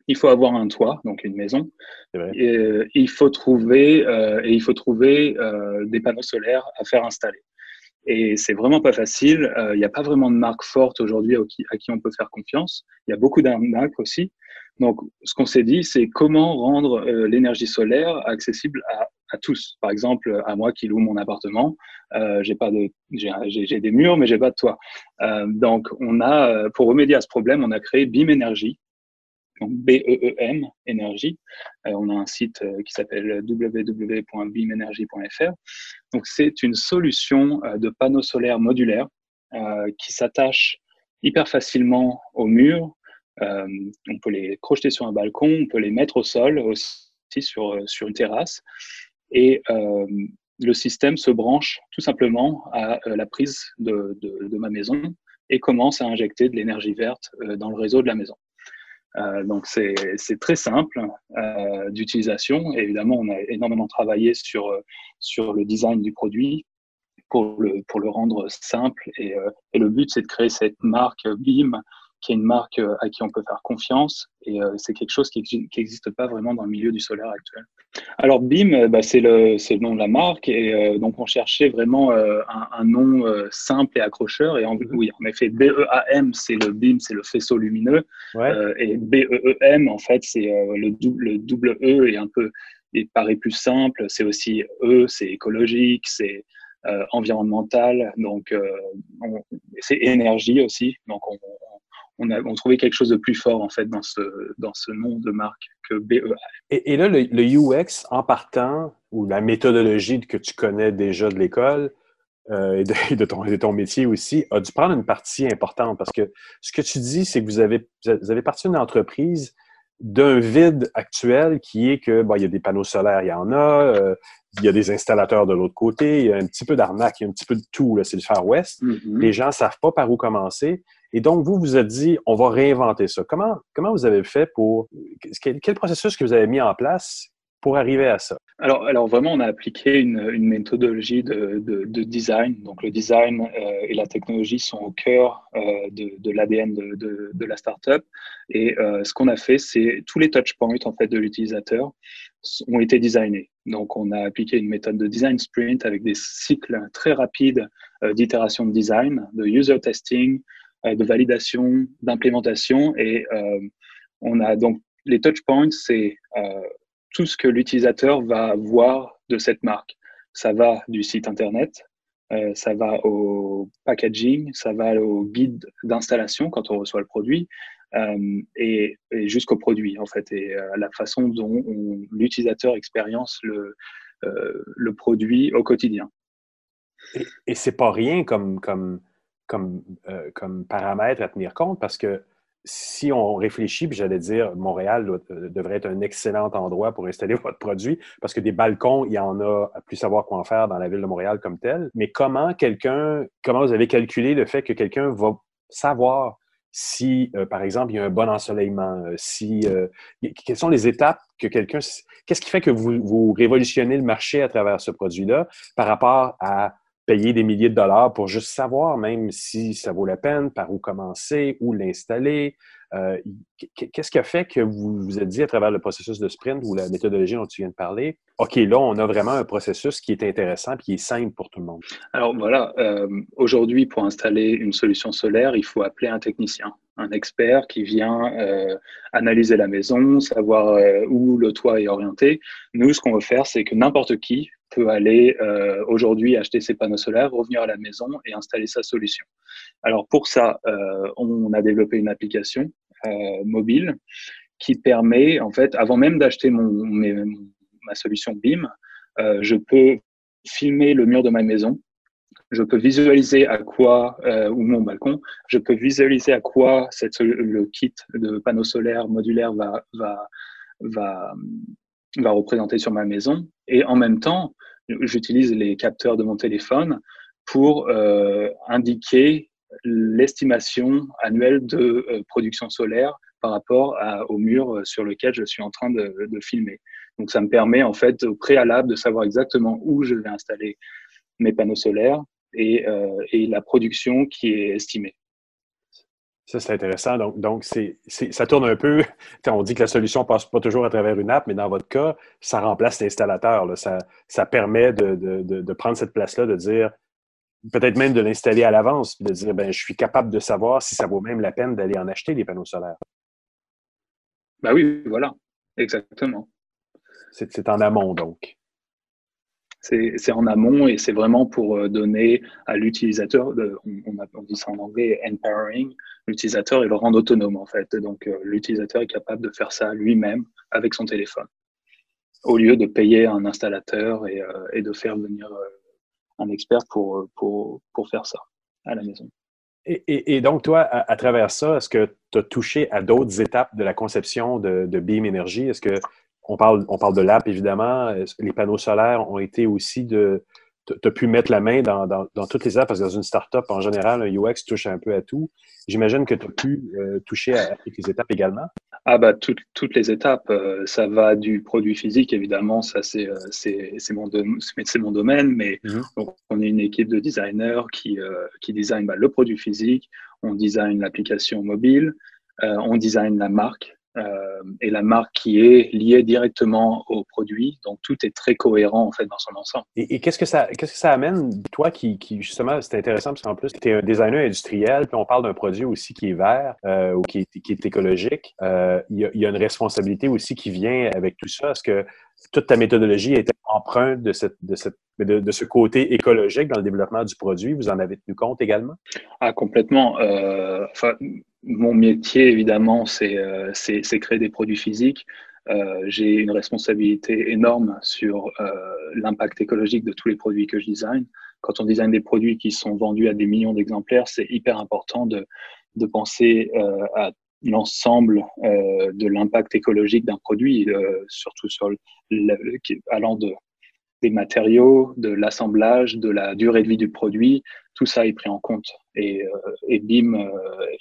Il faut avoir un toit, donc une maison. Et, euh, il faut trouver, euh, et il faut trouver euh, des panneaux solaires à faire installer. Et c'est vraiment pas facile. Il n'y a pas vraiment de marque forte aujourd'hui à, à qui, on peut faire confiance. Il y a beaucoup d'arnaques aussi. Donc, ce qu'on s'est dit, c'est comment rendre euh, l'énergie solaire accessible à, à, tous. Par exemple, à moi qui loue mon appartement, euh, j'ai pas de, j'ai des murs, mais j'ai pas de toit. Euh, donc, on a, euh, pour remédier à ce problème, on a créé BIM Énergie. Donc B-E-E-M, énergie. Euh, on a un site qui s'appelle www.bimenergie.fr. Donc, c'est une solution de panneaux solaires modulaires qui s'attache hyper facilement aux murs, euh, on peut les crocheter sur un balcon, on peut les mettre au sol aussi sur, euh, sur une terrasse. Et euh, le système se branche tout simplement à la prise de, de, ma maison et commence à injecter de l'énergie verte dans le réseau de la maison. Euh, donc c'est très simple euh, d'utilisation. Évidemment, on a énormément travaillé sur, sur le design du produit pour le, pour le rendre simple. Et, et le but, c'est de créer cette marque BIM qui est une marque euh, à qui on peut faire confiance et euh, c'est quelque chose qui n'existe pas vraiment dans le milieu du solaire actuel. Alors BIM, euh, bah, c'est le, le, nom de la marque et donc on cherchait vraiment un, nom simple et accrocheur et en, mhm. oui, en effet BEAM c'est le BIM, c'est le faisceau lumineux et BEEM en fait c'est le, double, le double E et un peu il paraît plus simple, c'est aussi E, c'est écologique, c'est environnemental, donc c'est énergie aussi, donc on, on a trouvé quelque chose de plus fort en fait dans ce, dans ce nom de marque que BEA. Et, et là, le, UX en partant, ou la méthodologie que tu connais déjà de l'école euh, et, de, ton, de, ton, métier aussi, a dû prendre une partie importante? Parce que ce que tu dis, c'est que vous avez, vous avez parti d'une entreprise d'un vide actuel qui est que bon, il y a des panneaux solaires, il y en a, euh, il y a des installateurs de l'autre côté, il y a un petit peu d'arnaque, il y a un petit peu de tout, c'est le Far West. Mm-hmm. Les gens ne savent pas par où commencer. Et donc, vous vous êtes dit, on va réinventer ça. Comment, comment vous avez fait pour... Quel, processus que vous avez mis en place pour arriver à ça? Alors, alors vraiment, on a appliqué une, une méthodologie de, de, de, design. Donc, le design euh, et la technologie sont au cœur euh, de, l'ADN de, la startup. Et euh, ce qu'on a fait, c'est tous les touchpoints en fait de l'utilisateur ont été designés. Donc, on a appliqué une méthode de design sprint avec des cycles très rapides d'itération de design, de user testing, de validation, d'implémentation. Et euh, on a donc les touchpoints, c'est tout ce que l'utilisateur va voir de cette marque. Ça va du site internet, euh, ça va au packaging, ça va au guide d'installation quand on reçoit le produit, euh, et, jusqu'au produit en fait, et à la façon dont l'utilisateur expérience le, euh, le produit au quotidien. Et, et c'est pas rien comme, comme, comme, euh, comme paramètre à tenir compte parce que si on réfléchit, puis j'allais dire, Montréal euh, devrait être un excellent endroit pour installer votre produit, parce que des balcons, il y en a à plus savoir quoi en faire dans la ville de Montréal comme tel. Mais comment quelqu'un, comment vous avez calculé le fait que quelqu'un va savoir si, euh, par exemple, il y a un bon ensoleillement, si, quelles sont les étapes que quelqu'un, qu'est-ce qui fait que vous, vous révolutionnez le marché à travers ce produit-là par rapport à payer des milliers de dollars pour juste savoir même si ça vaut la peine, par où commencer, où l'installer. Euh, qu'est-ce qui a fait que vous vous êtes dit à travers le processus de sprint ou la méthodologie dont tu viens de parler, OK, là, on a vraiment un processus qui est intéressant et qui est simple pour tout le monde? Alors voilà, euh, aujourd'hui, pour installer une solution solaire, il faut appeler un technicien, un expert qui vient euh, analyser la maison, savoir où le toit est orienté. Nous, ce qu'on veut faire, c'est que n'importe qui peut aller euh, aujourd'hui acheter ses panneaux solaires, revenir à la maison et installer sa solution. Alors pour ça, euh, on a développé une application euh, mobile qui permet, en fait, avant même d'acheter mon, ma solution BIM, je peux filmer le mur de ma maison, je peux visualiser à quoi, ou mon balcon, je peux visualiser à quoi le kit de panneaux solaires modulaires va, va représenter sur ma maison. Et en même temps, j'utilise les capteurs de mon téléphone pour euh, indiquer l'estimation annuelle de euh, production solaire par rapport au mur sur lequel je suis en train de, filmer. Donc ça me permet en fait au préalable de savoir exactement où je vais installer mes panneaux solaires et, euh, et la production qui est estimée. Ça, c'est intéressant. Donc, donc c'est, ça tourne un peu. On dit que la solution passe pas toujours à travers une app, mais dans votre cas, ça remplace l'installateur. Ça, ça permet de, de, de, prendre cette place-là, de dire, peut-être même de l'installer à l'avance, de dire, ben, je suis capable de savoir si ça vaut même la peine d'aller en acheter des panneaux solaires. Ben oui, voilà, exactement. C'est en amont, donc. C'est en amont et c'est vraiment pour euh, donner à l'utilisateur, on, dit ça en anglais, empowering, l'utilisateur et le rendre autonome en fait. Donc euh, l'utilisateur est capable de faire ça lui-même avec son téléphone, au lieu de payer un installateur et, euh, de faire venir un expert pour, pour, pour faire ça à la maison. Et, donc, toi, à, à, travers ça, est-ce que tu as touché à d'autres étapes de la conception de, de Beam Energy? Est-ce que on parle, on parle de l'app, évidemment. Les panneaux solaires ont été aussi de. Tu as pu mettre la main dans, dans, dans, toutes les apps, parce que dans une startup, en général, un UX touche un peu à tout. J'imagine que tu as pu euh, toucher à, toutes les étapes également. Ah bah toutes, toutes les étapes, euh, ça va du produit physique évidemment, ça c'est euh, mon, mon domaine, mais mm -hmm. donc, on est une équipe de designers qui euh, qui design bah, le produit physique, on design l'application mobile, on design la marque, et la marque qui est liée directement au produit. Donc tout est très cohérent en fait dans son ensemble. Et, et qu'est-ce que ça qu'est-ce que ça amène toi qui, qui justement c'est intéressant parce qu'en plus tu es un designer industriel puis on parle d'un produit aussi qui est vert euh, ou qui est, qui est écologique. Euh, il, y a, il y a une responsabilité aussi qui vient avec tout ça. Est-ce que toute ta méthodologie était empreinte de, cette, de, cette, de, de, ce côté écologique dans le développement du produit? Vous en avez tenu compte également? Ah, complètement. Euh, enfin, mon métier, évidemment, c'est euh, créer des produits physiques. Euh, J'ai une responsabilité énorme sur euh, l'impact écologique de tous les produits que je design. Quand on design des produits qui sont vendus à des millions d'exemplaires, c'est hyper important de, de penser euh, à l'ensemble euh, de l'impact écologique d'un produit, euh, surtout sur le, allant de, des matériaux, de l'assemblage, de la durée de vie du produit. Tout ça est pris en compte. Et, et BIM,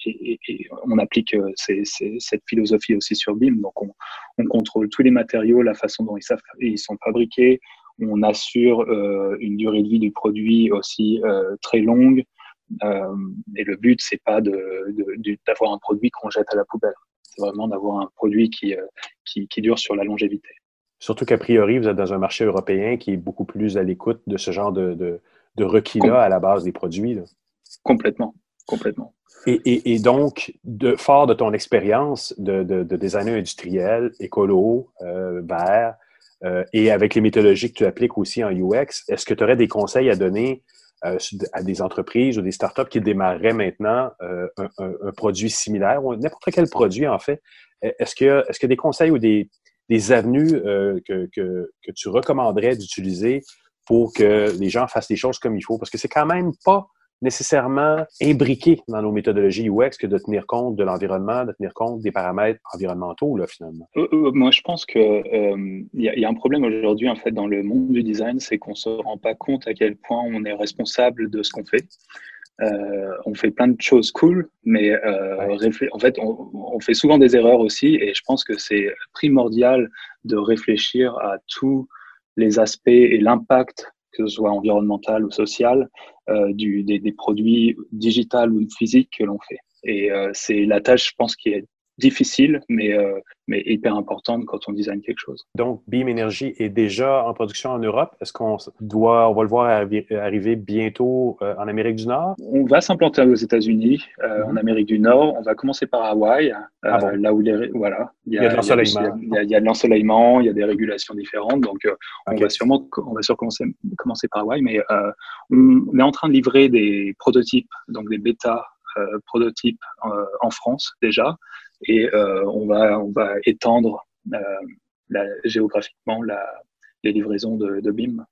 et, on applique cette philosophie aussi sur BIM. Donc, on, on, contrôle tous les matériaux, la façon dont ils, sont fabriqués. On assure une durée de vie du produit aussi très longue. et le but, c'est pas d'avoir un produit qu'on jette à la poubelle. C'est vraiment d'avoir un produit qui, dure sur la longévité. Surtout qu'a priori, vous êtes dans un marché européen qui est beaucoup plus à l'écoute de ce genre de, requis-là à la base des produits. Complètement, complètement. Et, donc, de, fort de ton expérience de, de, designer industriel, écolo, euh, vert, euh, et avec les méthodologies que tu appliques aussi en UX, est-ce que tu aurais des conseils à donner euh, à des entreprises ou des startups qui démarreraient maintenant un, un, produit similaire ou n'importe quel produit en fait? Est-ce qu'il y, est-ce que des conseils ou des, des avenues que, que, que, tu recommanderais d'utiliser pour que les gens fassent les choses comme il faut? Parce que c'est quand même pas nécessairement imbriqué dans nos méthodologies UX que de tenir compte de l'environnement, de tenir compte des paramètres environnementaux, là, finalement. Euh, euh, moi, je pense que il y, y, a un problème aujourd'hui, en fait, dans le monde du design, c'est qu'on se rend pas compte à quel point on est responsable de ce qu'on fait. Euh, on fait plein de choses cool, mais euh, en fait, on, on, fait souvent des erreurs aussi, et je pense que c'est primordial de réfléchir à tous les aspects et l'impact, que ce soit environnemental ou social, euh, du, des, des, produits digitales ou physiques que l'on fait. Et euh, c'est la tâche, je pense, qui est difficile, mais, euh, mais hyper importante quand on design quelque chose. Donc, Beam Energy est déjà en production en Europe. Est-ce qu'on doit, on va le voir arriver bientôt euh, en Amérique du Nord? On va s'implanter aux États-Unis, euh, en mhm. Amérique du Nord. On va commencer par Hawaï, ah là où les, voilà, il y a, de l'ensoleillement. Il, y a de l'ensoleillement, il y a des régulations différentes. Donc, on va sûrement, on va sûrement commencer, commencer par Hawaï, mais on est en train de livrer des prototypes, donc des bêta prototypes en France déjà et euh, on, va, on va étendre euh, géographiquement la, les livraisons de, BIM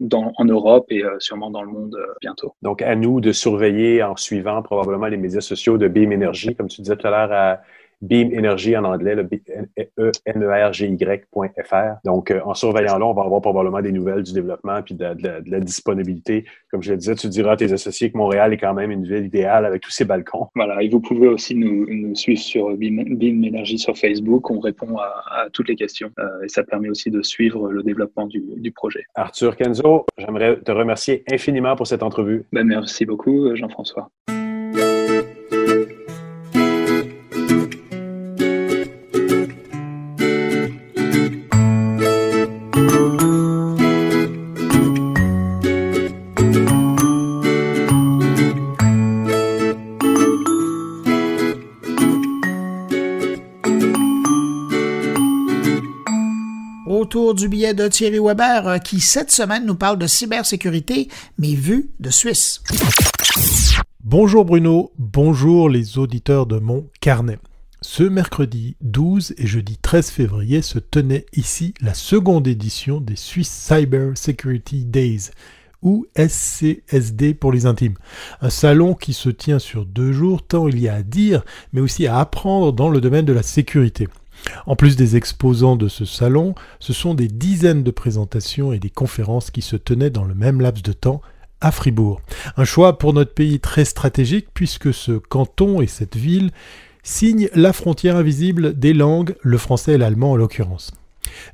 dans, en Europe et euh, sûrement dans le monde bientôt. Donc, à nous de surveiller en suivant probablement les médias sociaux de BIM Énergie, comme tu disais tout à l'heure Beam Energy en anglais, le e n e r g yfr Donc, euh, en surveillant là, on va avoir probablement des nouvelles du développement puis de, la disponibilité. Comme je le disais, tu diras à tes associés que Montréal est quand même une ville idéale avec tous ses balcons. Voilà, et vous pouvez aussi nous, suivre sur Beam, Energy sur Facebook. On répond à, toutes les questions euh, et ça permet aussi de suivre le développement du, projet. Arthur Kenzo, j'aimerais te remercier infiniment pour cette entrevue. Ben, merci beaucoup, Jean-François. Du billet de Thierry Weber euh, qui cette semaine nous parle de cybersécurité, mais vu de Suisse. Bonjour Bruno, bonjour les auditeurs de mon carnet. Ce mercredi 12 et jeudi 13 février se tenait ici la seconde édition des Swiss Cyber Security Days, ou SCSD pour les intimes. Un salon qui se tient sur deux jours, tant il y a à dire, mais aussi à apprendre dans le domaine de la sécurité. En plus des exposants de ce salon, ce sont des dizaines de présentations et des conférences qui se tenaient dans le même laps de temps à Fribourg. Un choix pour notre pays très stratégique puisque ce canton et cette ville signent la frontière invisible des langues, le français et l'allemand en l'occurrence.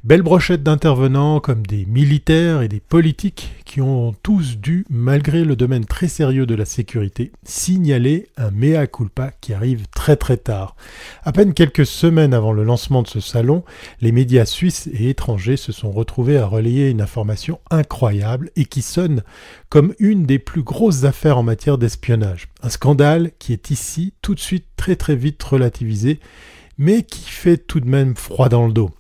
Belle brochette d'intervenants comme des militaires et des politiques qui ont tous dû, malgré le domaine très sérieux de la sécurité, signaler un mea culpa qui arrive très très tard. À peine quelques semaines avant le lancement de ce salon, les médias suisses et étrangers se sont retrouvés à relayer une information incroyable et qui sonne comme une des plus grosses affaires en matière d'espionnage. Un scandale qui est ici tout de suite très très vite relativisé mais qui fait tout de même froid dans le dos.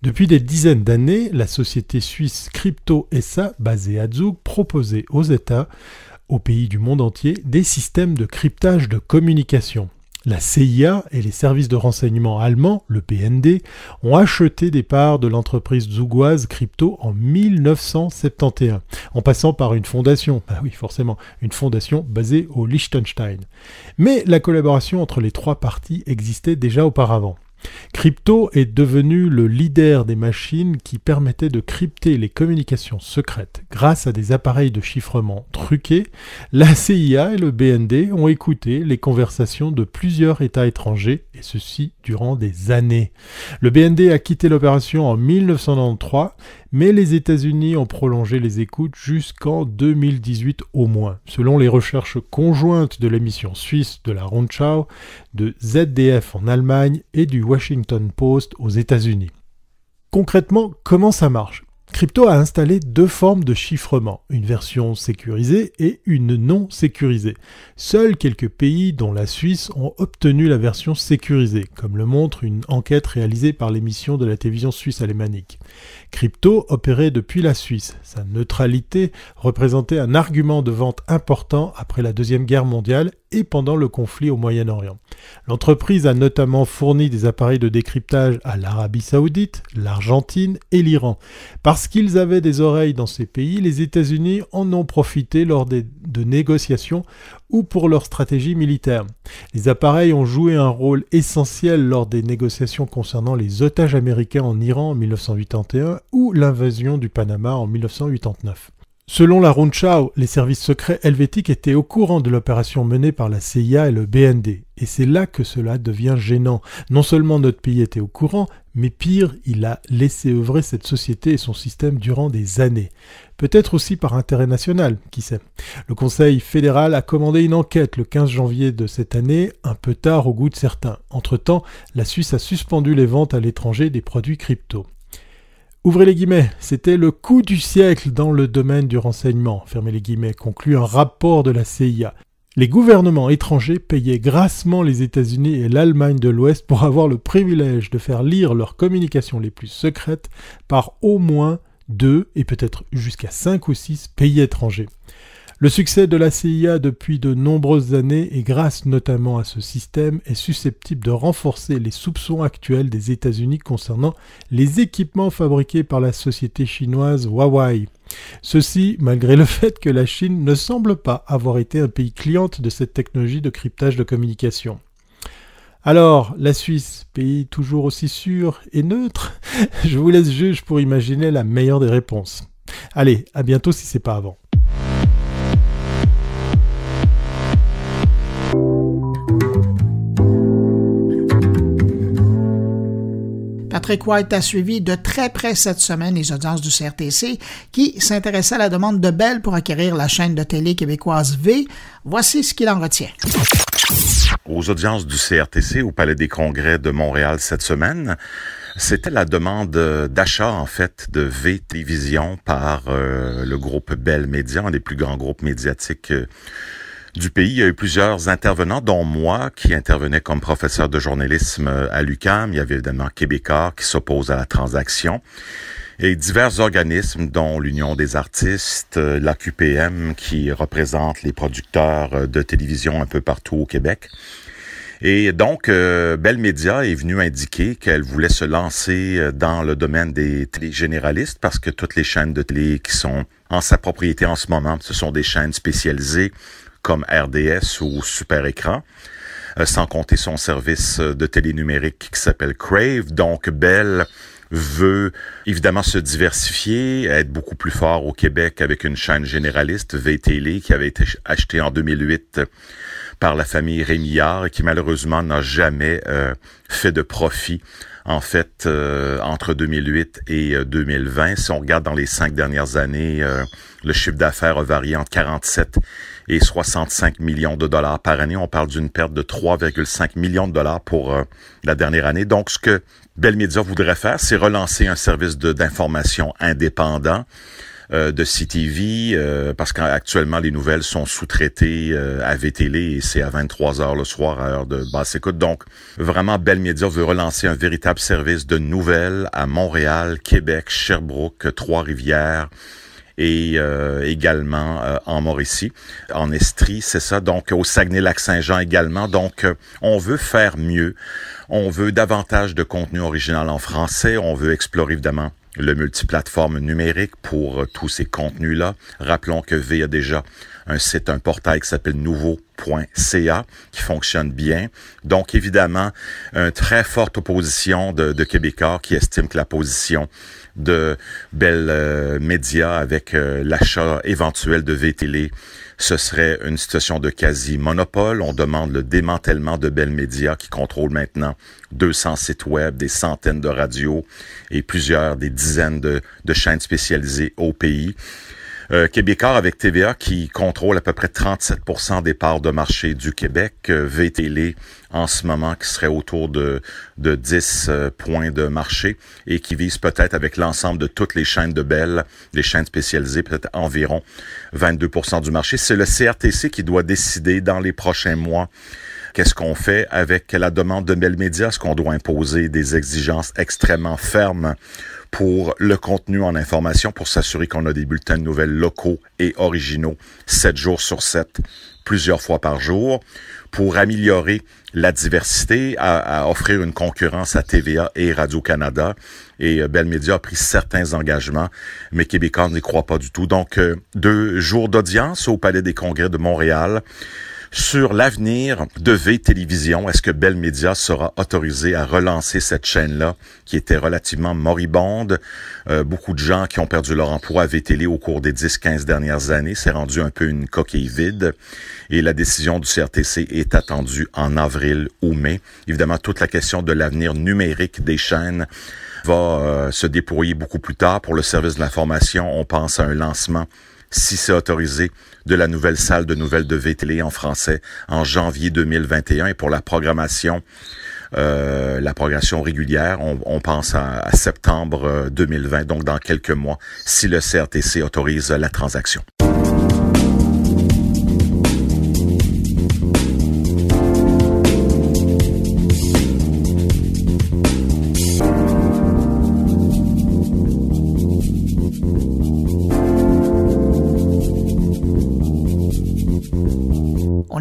Depuis des dizaines d'années, la société suisse Crypto SA, basée à Zug, proposait aux États, aux pays du monde entier, des systèmes de cryptage de communication. La CIA et les services de renseignement allemands, le PND, ont acheté des parts de l'entreprise zougoise Crypto en 1971, en passant par une fondation, bah oui forcément, une fondation basée au Liechtenstein. Mais la collaboration entre les trois parties existait déjà auparavant. Crypto est devenu le leader des machines qui permettaient de crypter les communications secrètes grâce à des appareils de chiffrement truqués. La CIA et le BND ont écouté les conversations de plusieurs États étrangers, et ceci durant des années. Le BND a quitté l'opération en 1993, mais les États-Unis ont prolongé les écoutes jusqu'en 2018 au moins, selon les recherches conjointes de l'émission suisse de la Rundschau, de ZDF en Allemagne et du Washington Post aux États-Unis. Concrètement, comment ça marche? Crypto a installé deux formes de chiffrement, une version sécurisée et une non sécurisée. Seuls quelques pays, dont la Suisse, ont obtenu la version sécurisée, comme le montre une enquête réalisée par l'émission de la télévision suisse alémanique. Crypto opérait depuis la Suisse. Sa neutralité représentait un argument de vente important après la Deuxième Guerre mondiale et pendant le conflit au Moyen-Orient. L'entreprise a notamment fourni des appareils de décryptage à l'Arabie saoudite, l'Argentine et l'Iran. Parce qu'ils avaient des oreilles dans ces pays, les États-Unis en ont profité lors de négociations ou pour leur stratégie militaire. Les appareils ont joué un rôle essentiel lors des négociations concernant les otages américains en Iran en 1981 ou l'invasion du Panama en 1989. Selon la Rundschau, les services secrets helvétiques étaient au courant de l'opération menée par la CIA et le BND. Et c'est là que cela devient gênant. Non seulement notre pays était au courant, mais pire, il a laissé œuvrer cette société et son système durant des années. Peut-être aussi par intérêt national, qui sait. Le Conseil fédéral a commandé une enquête le 15 janvier de cette année, un peu tard au goût de certains. Entre-temps, la Suisse a suspendu les ventes à l'étranger des produits crypto. Ouvrez les guillemets, c'était le coup du siècle dans le domaine du renseignement, fermez les guillemets, conclut un rapport de la CIA. Les gouvernements étrangers payaient grassement les États-Unis et l'Allemagne de l'Ouest pour avoir le privilège de faire lire leurs communications les plus secrètes par au moins deux et peut-être jusqu'à cinq ou six pays étrangers. Le succès de la CIA depuis de nombreuses années, et grâce notamment à ce système, est susceptible de renforcer les soupçons actuels des États-Unis concernant les équipements fabriqués par la société chinoise Huawei. Ceci malgré le fait que la Chine ne semble pas avoir été un pays cliente de cette technologie de cryptage de communication. Alors, la Suisse, pays toujours aussi sûr et neutre, je vous laisse juge pour imaginer la meilleure des réponses. Allez, à bientôt si c'est pas avant. Patrick White a suivi de très près cette semaine les audiences du CRTC qui s'intéressait à la demande de Bell pour acquérir la chaîne de télé québécoise V. Voici ce qu'il en retient. Aux audiences du CRTC au Palais des Congrès de Montréal cette semaine, c'était la demande d'achat, en fait, de V Télévision par euh, le groupe Bell Media, un des plus grands groupes médiatiques euh, du pays. Il y a eu plusieurs intervenants, dont moi, qui intervenais comme professeur de journalisme à l'UQAM. Il y avait évidemment Québécois qui s'oppose à la transaction et divers organismes, dont l'Union des artistes, l'AQPM, qui représente les producteurs de télévision un peu partout au Québec. Et donc, euh, Media est venue indiquer qu'elle voulait se lancer dans le domaine des télégénéralistes parce que toutes les chaînes de télé qui sont en sa propriété en ce moment, ce sont des chaînes spécialisées comme RDS ou Super Écran, euh, sans compter son service de télé numérique qui s'appelle Crave. Donc, Bell veut évidemment se diversifier, être beaucoup plus fort au Québec avec une chaîne généraliste, VTL, qui avait été achetée en 2008 par la famille Rémillard et qui malheureusement n'a jamais euh, fait de profit en fait, euh, entre 2008 et 2020, si on regarde dans les cinq dernières années, le chiffre d'affaires a varié entre 47 et 65 millions de dollars par année. On parle d'une perte de 3,5 millions de dollars pour euh, la dernière année. Donc, ce que Bell Media voudrait faire, c'est relancer un service d'information indépendant euh, de CTV, euh, parce qu'actuellement, les nouvelles sont sous-traitées à VTL et c'est à 23 heures le soir à heure de basse écoute. Donc, vraiment, Bell Media veut relancer un véritable service de nouvelles à Montréal, Québec, Sherbrooke, Trois-Rivières, et euh, également euh, en Mauricie, en Estrie, c'est ça. Donc au Saguenay-Lac-Saint-Jean également. Donc euh, on veut faire mieux. On veut davantage de contenu original en français. On veut explorer évidemment le multiplateforme numérique pour tous ces contenus-là. Rappelons que V a déjà un site, un portail qui s'appelle Nouveau .ca qui fonctionne bien. Donc évidemment, une très forte opposition de, de Québécois qui estiment que la position de Bell euh, Media avec euh, l'achat éventuel de VTL, ce serait une situation de quasi-monopole. On demande le démantèlement de Bell Media qui contrôle maintenant 200 sites web, des centaines de radios et plusieurs, des dizaines de, de chaînes spécialisées au pays. Euh, Québécois avec TVA qui contrôle à peu près 37% des parts de marché du Québec. Euh, VTL en ce moment qui serait autour de, de 10 euh, points de marché et qui vise peut-être avec l'ensemble de toutes les chaînes de Bell, les chaînes spécialisées, peut-être environ 22% du marché. C'est le CRTC qui doit décider dans les prochains mois Qu'est-ce qu'on fait avec la demande de Bell Media? Est-ce qu'on doit imposer des exigences extrêmement fermes pour le contenu en information, pour s'assurer qu'on a des bulletins de nouvelles locaux et originaux, 7 jours sur 7, plusieurs fois par jour, pour améliorer la diversité, à, offrir une concurrence à TVA et Radio-Canada. Et euh, Bell Media a pris certains engagements, mais Québécois n'y croient pas du tout. Donc, euh, deux jours d'audience au Palais des Congrès de Montréal sur l'avenir de V-Télévision. Est-ce que Bell Media sera autorisé à relancer cette chaîne-là qui était relativement moribonde? Euh, beaucoup de gens qui ont perdu leur emploi à V-Télé au cours des 10-15 dernières années. C'est rendu un peu une coquille vide. Et la décision du CRTC est attendue en avril ou mai. Évidemment, toute la question de l'avenir numérique des chaînes va euh, se déployer beaucoup plus tard. Pour le service de l'information, on pense à un lancement si c'est autorisé, de la nouvelle salle de nouvelles de VTL en français en janvier 2021. Et pour la programmation, euh, la programmation régulière, on, pense à, à, septembre 2020, euh, donc dans quelques mois, si le CRTC autorise la transaction.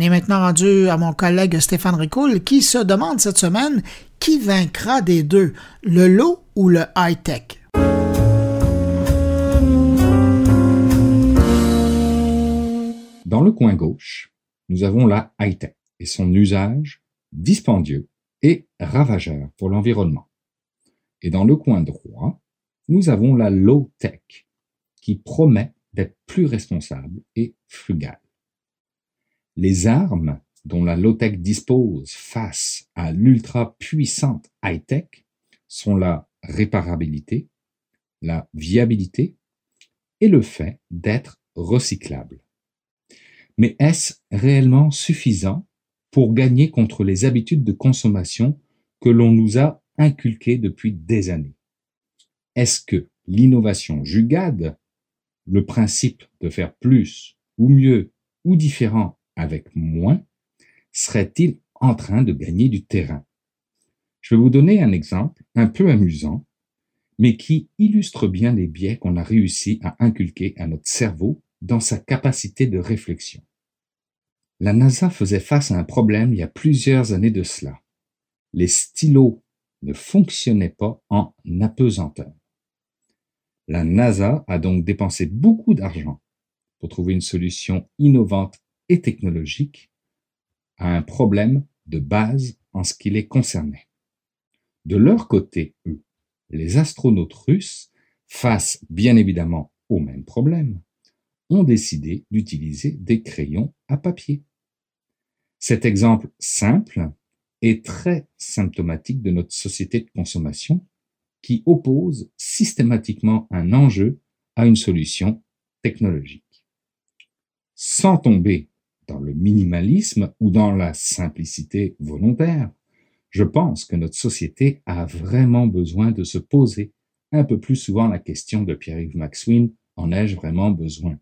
Maintenant rendu à mon collègue Stéphane Ricoul qui se demande cette semaine qui vaincra des deux, le low ou le high-tech. Dans le coin gauche, nous avons la high-tech et son usage dispendieux et ravageur pour l'environnement. Et dans le coin droit, nous avons la low-tech qui promet d'être plus responsable et frugale. Les armes dont la low-tech dispose face à l'ultra-puissante high-tech sont la réparabilité, la viabilité et le fait d'être recyclable. Mais est-ce réellement suffisant pour gagner contre les habitudes de consommation que l'on nous a inculquées depuis des années? Est-ce que l'innovation jugade, le principe de faire plus ou mieux ou différent avec moins, serait-il en train de gagner du terrain? Je vais vous donner un exemple un peu amusant, mais qui illustre bien les biais qu'on a réussi à inculquer à notre cerveau dans sa capacité de réflexion. La NASA faisait face à un problème il y a plusieurs années de cela. Les stylos ne fonctionnaient pas en apesanteur. La NASA a donc dépensé beaucoup d'argent pour trouver une solution innovante et technologique à un problème de base en ce qui les concernait. De leur côté, eux, les astronautes russes, face bien évidemment au même problème, ont décidé d'utiliser des crayons à papier. Cet exemple simple est très symptomatique de notre société de consommation qui oppose systématiquement un enjeu à une solution technologique. Sans tomber dans le minimalisme ou dans la simplicité volontaire. Je pense que notre société a vraiment besoin de se poser un peu plus souvent la question de Pierre-Yves Maxwin, en ai-je vraiment besoin?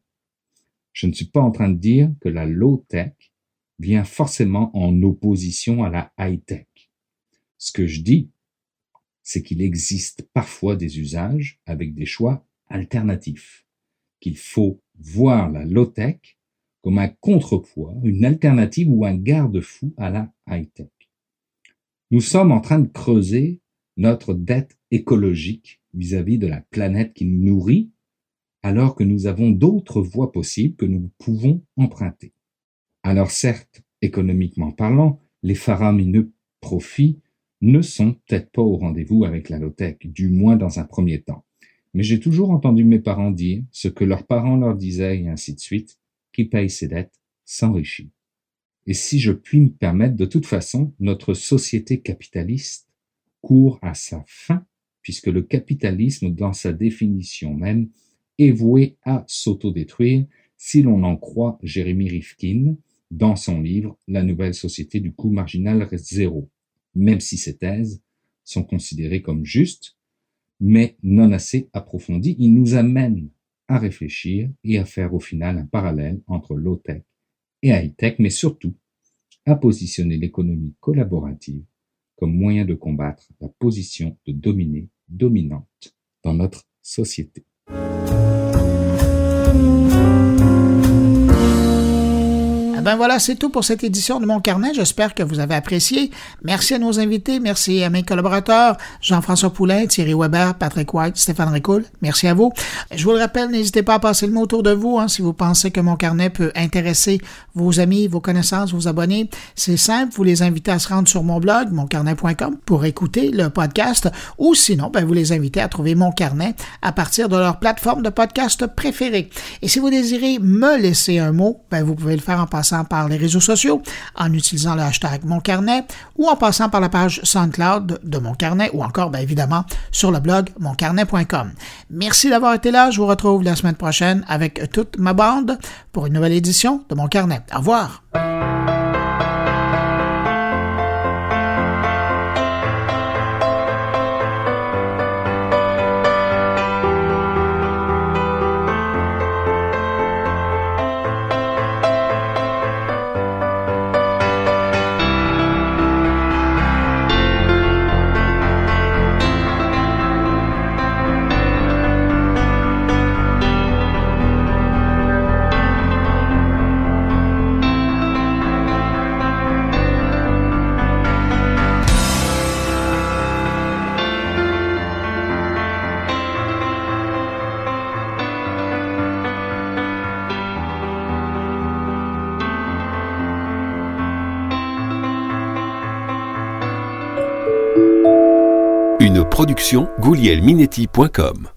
Je ne suis pas en train de dire que la low-tech vient forcément en opposition à la high-tech. Ce que je dis, c'est qu'il existe parfois des usages avec des choix alternatifs, qu'il faut voir la low-tech comme un contrepoids, une alternative ou un garde-fou à la high-tech. Nous sommes en train de creuser notre dette écologique vis-à-vis de la planète qui nous nourrit, alors que nous avons d'autres voies possibles que nous pouvons emprunter. Alors certes, Économiquement parlant, les faramineux profits ne sont peut-être pas au rendez-vous avec la low-tech, du moins dans un premier temps. Mais j'ai toujours entendu mes parents dire ce que leurs parents leur disaient et ainsi de suite, qui paye ses dettes s'enrichit. Et si je puis me permettre, de toute façon, notre société capitaliste court à sa fin, puisque le capitalisme, dans sa définition même, est voué à s'autodétruire, si l'on en croit Jérémy Rifkin dans son livre La nouvelle société du coût marginal zéro, même si ces thèses sont considérées comme justes, mais non assez approfondies, il nous amène à réfléchir et à faire au final un parallèle entre low-tech et high-tech, mais surtout à positionner l'économie collaborative comme moyen de combattre la position de dominée dominante dans notre société. Ben voilà, c'est tout pour cette édition de mon carnet. J'espère que vous avez apprécié. Merci à nos invités. Merci à mes collaborateurs, Jean-François Poulain, Thierry Weber, Patrick White, Stéphane Ricoul. Merci à vous. Je vous le rappelle, n'hésitez pas à passer le mot autour de vous hein, si vous pensez que mon carnet peut intéresser vos amis, vos connaissances, vos abonnés. C'est simple, vous les invitez à se rendre sur mon blog, moncarnet.com, pour écouter le podcast ou sinon, ben, vous les invitez à trouver mon carnet à partir de leur plateforme de podcast préférée. Et si vous désirez me laisser un mot, ben, vous pouvez le faire en par les réseaux sociaux, en utilisant le hashtag Mon Carnet ou en passant par la page SoundCloud de Mon Carnet ou encore, bien évidemment, sur le blog moncarnet.com. Merci d'avoir été là. Je vous retrouve la semaine prochaine avec toute ma bande pour une nouvelle édition de Mon Carnet. Au revoir. goulielminetti.com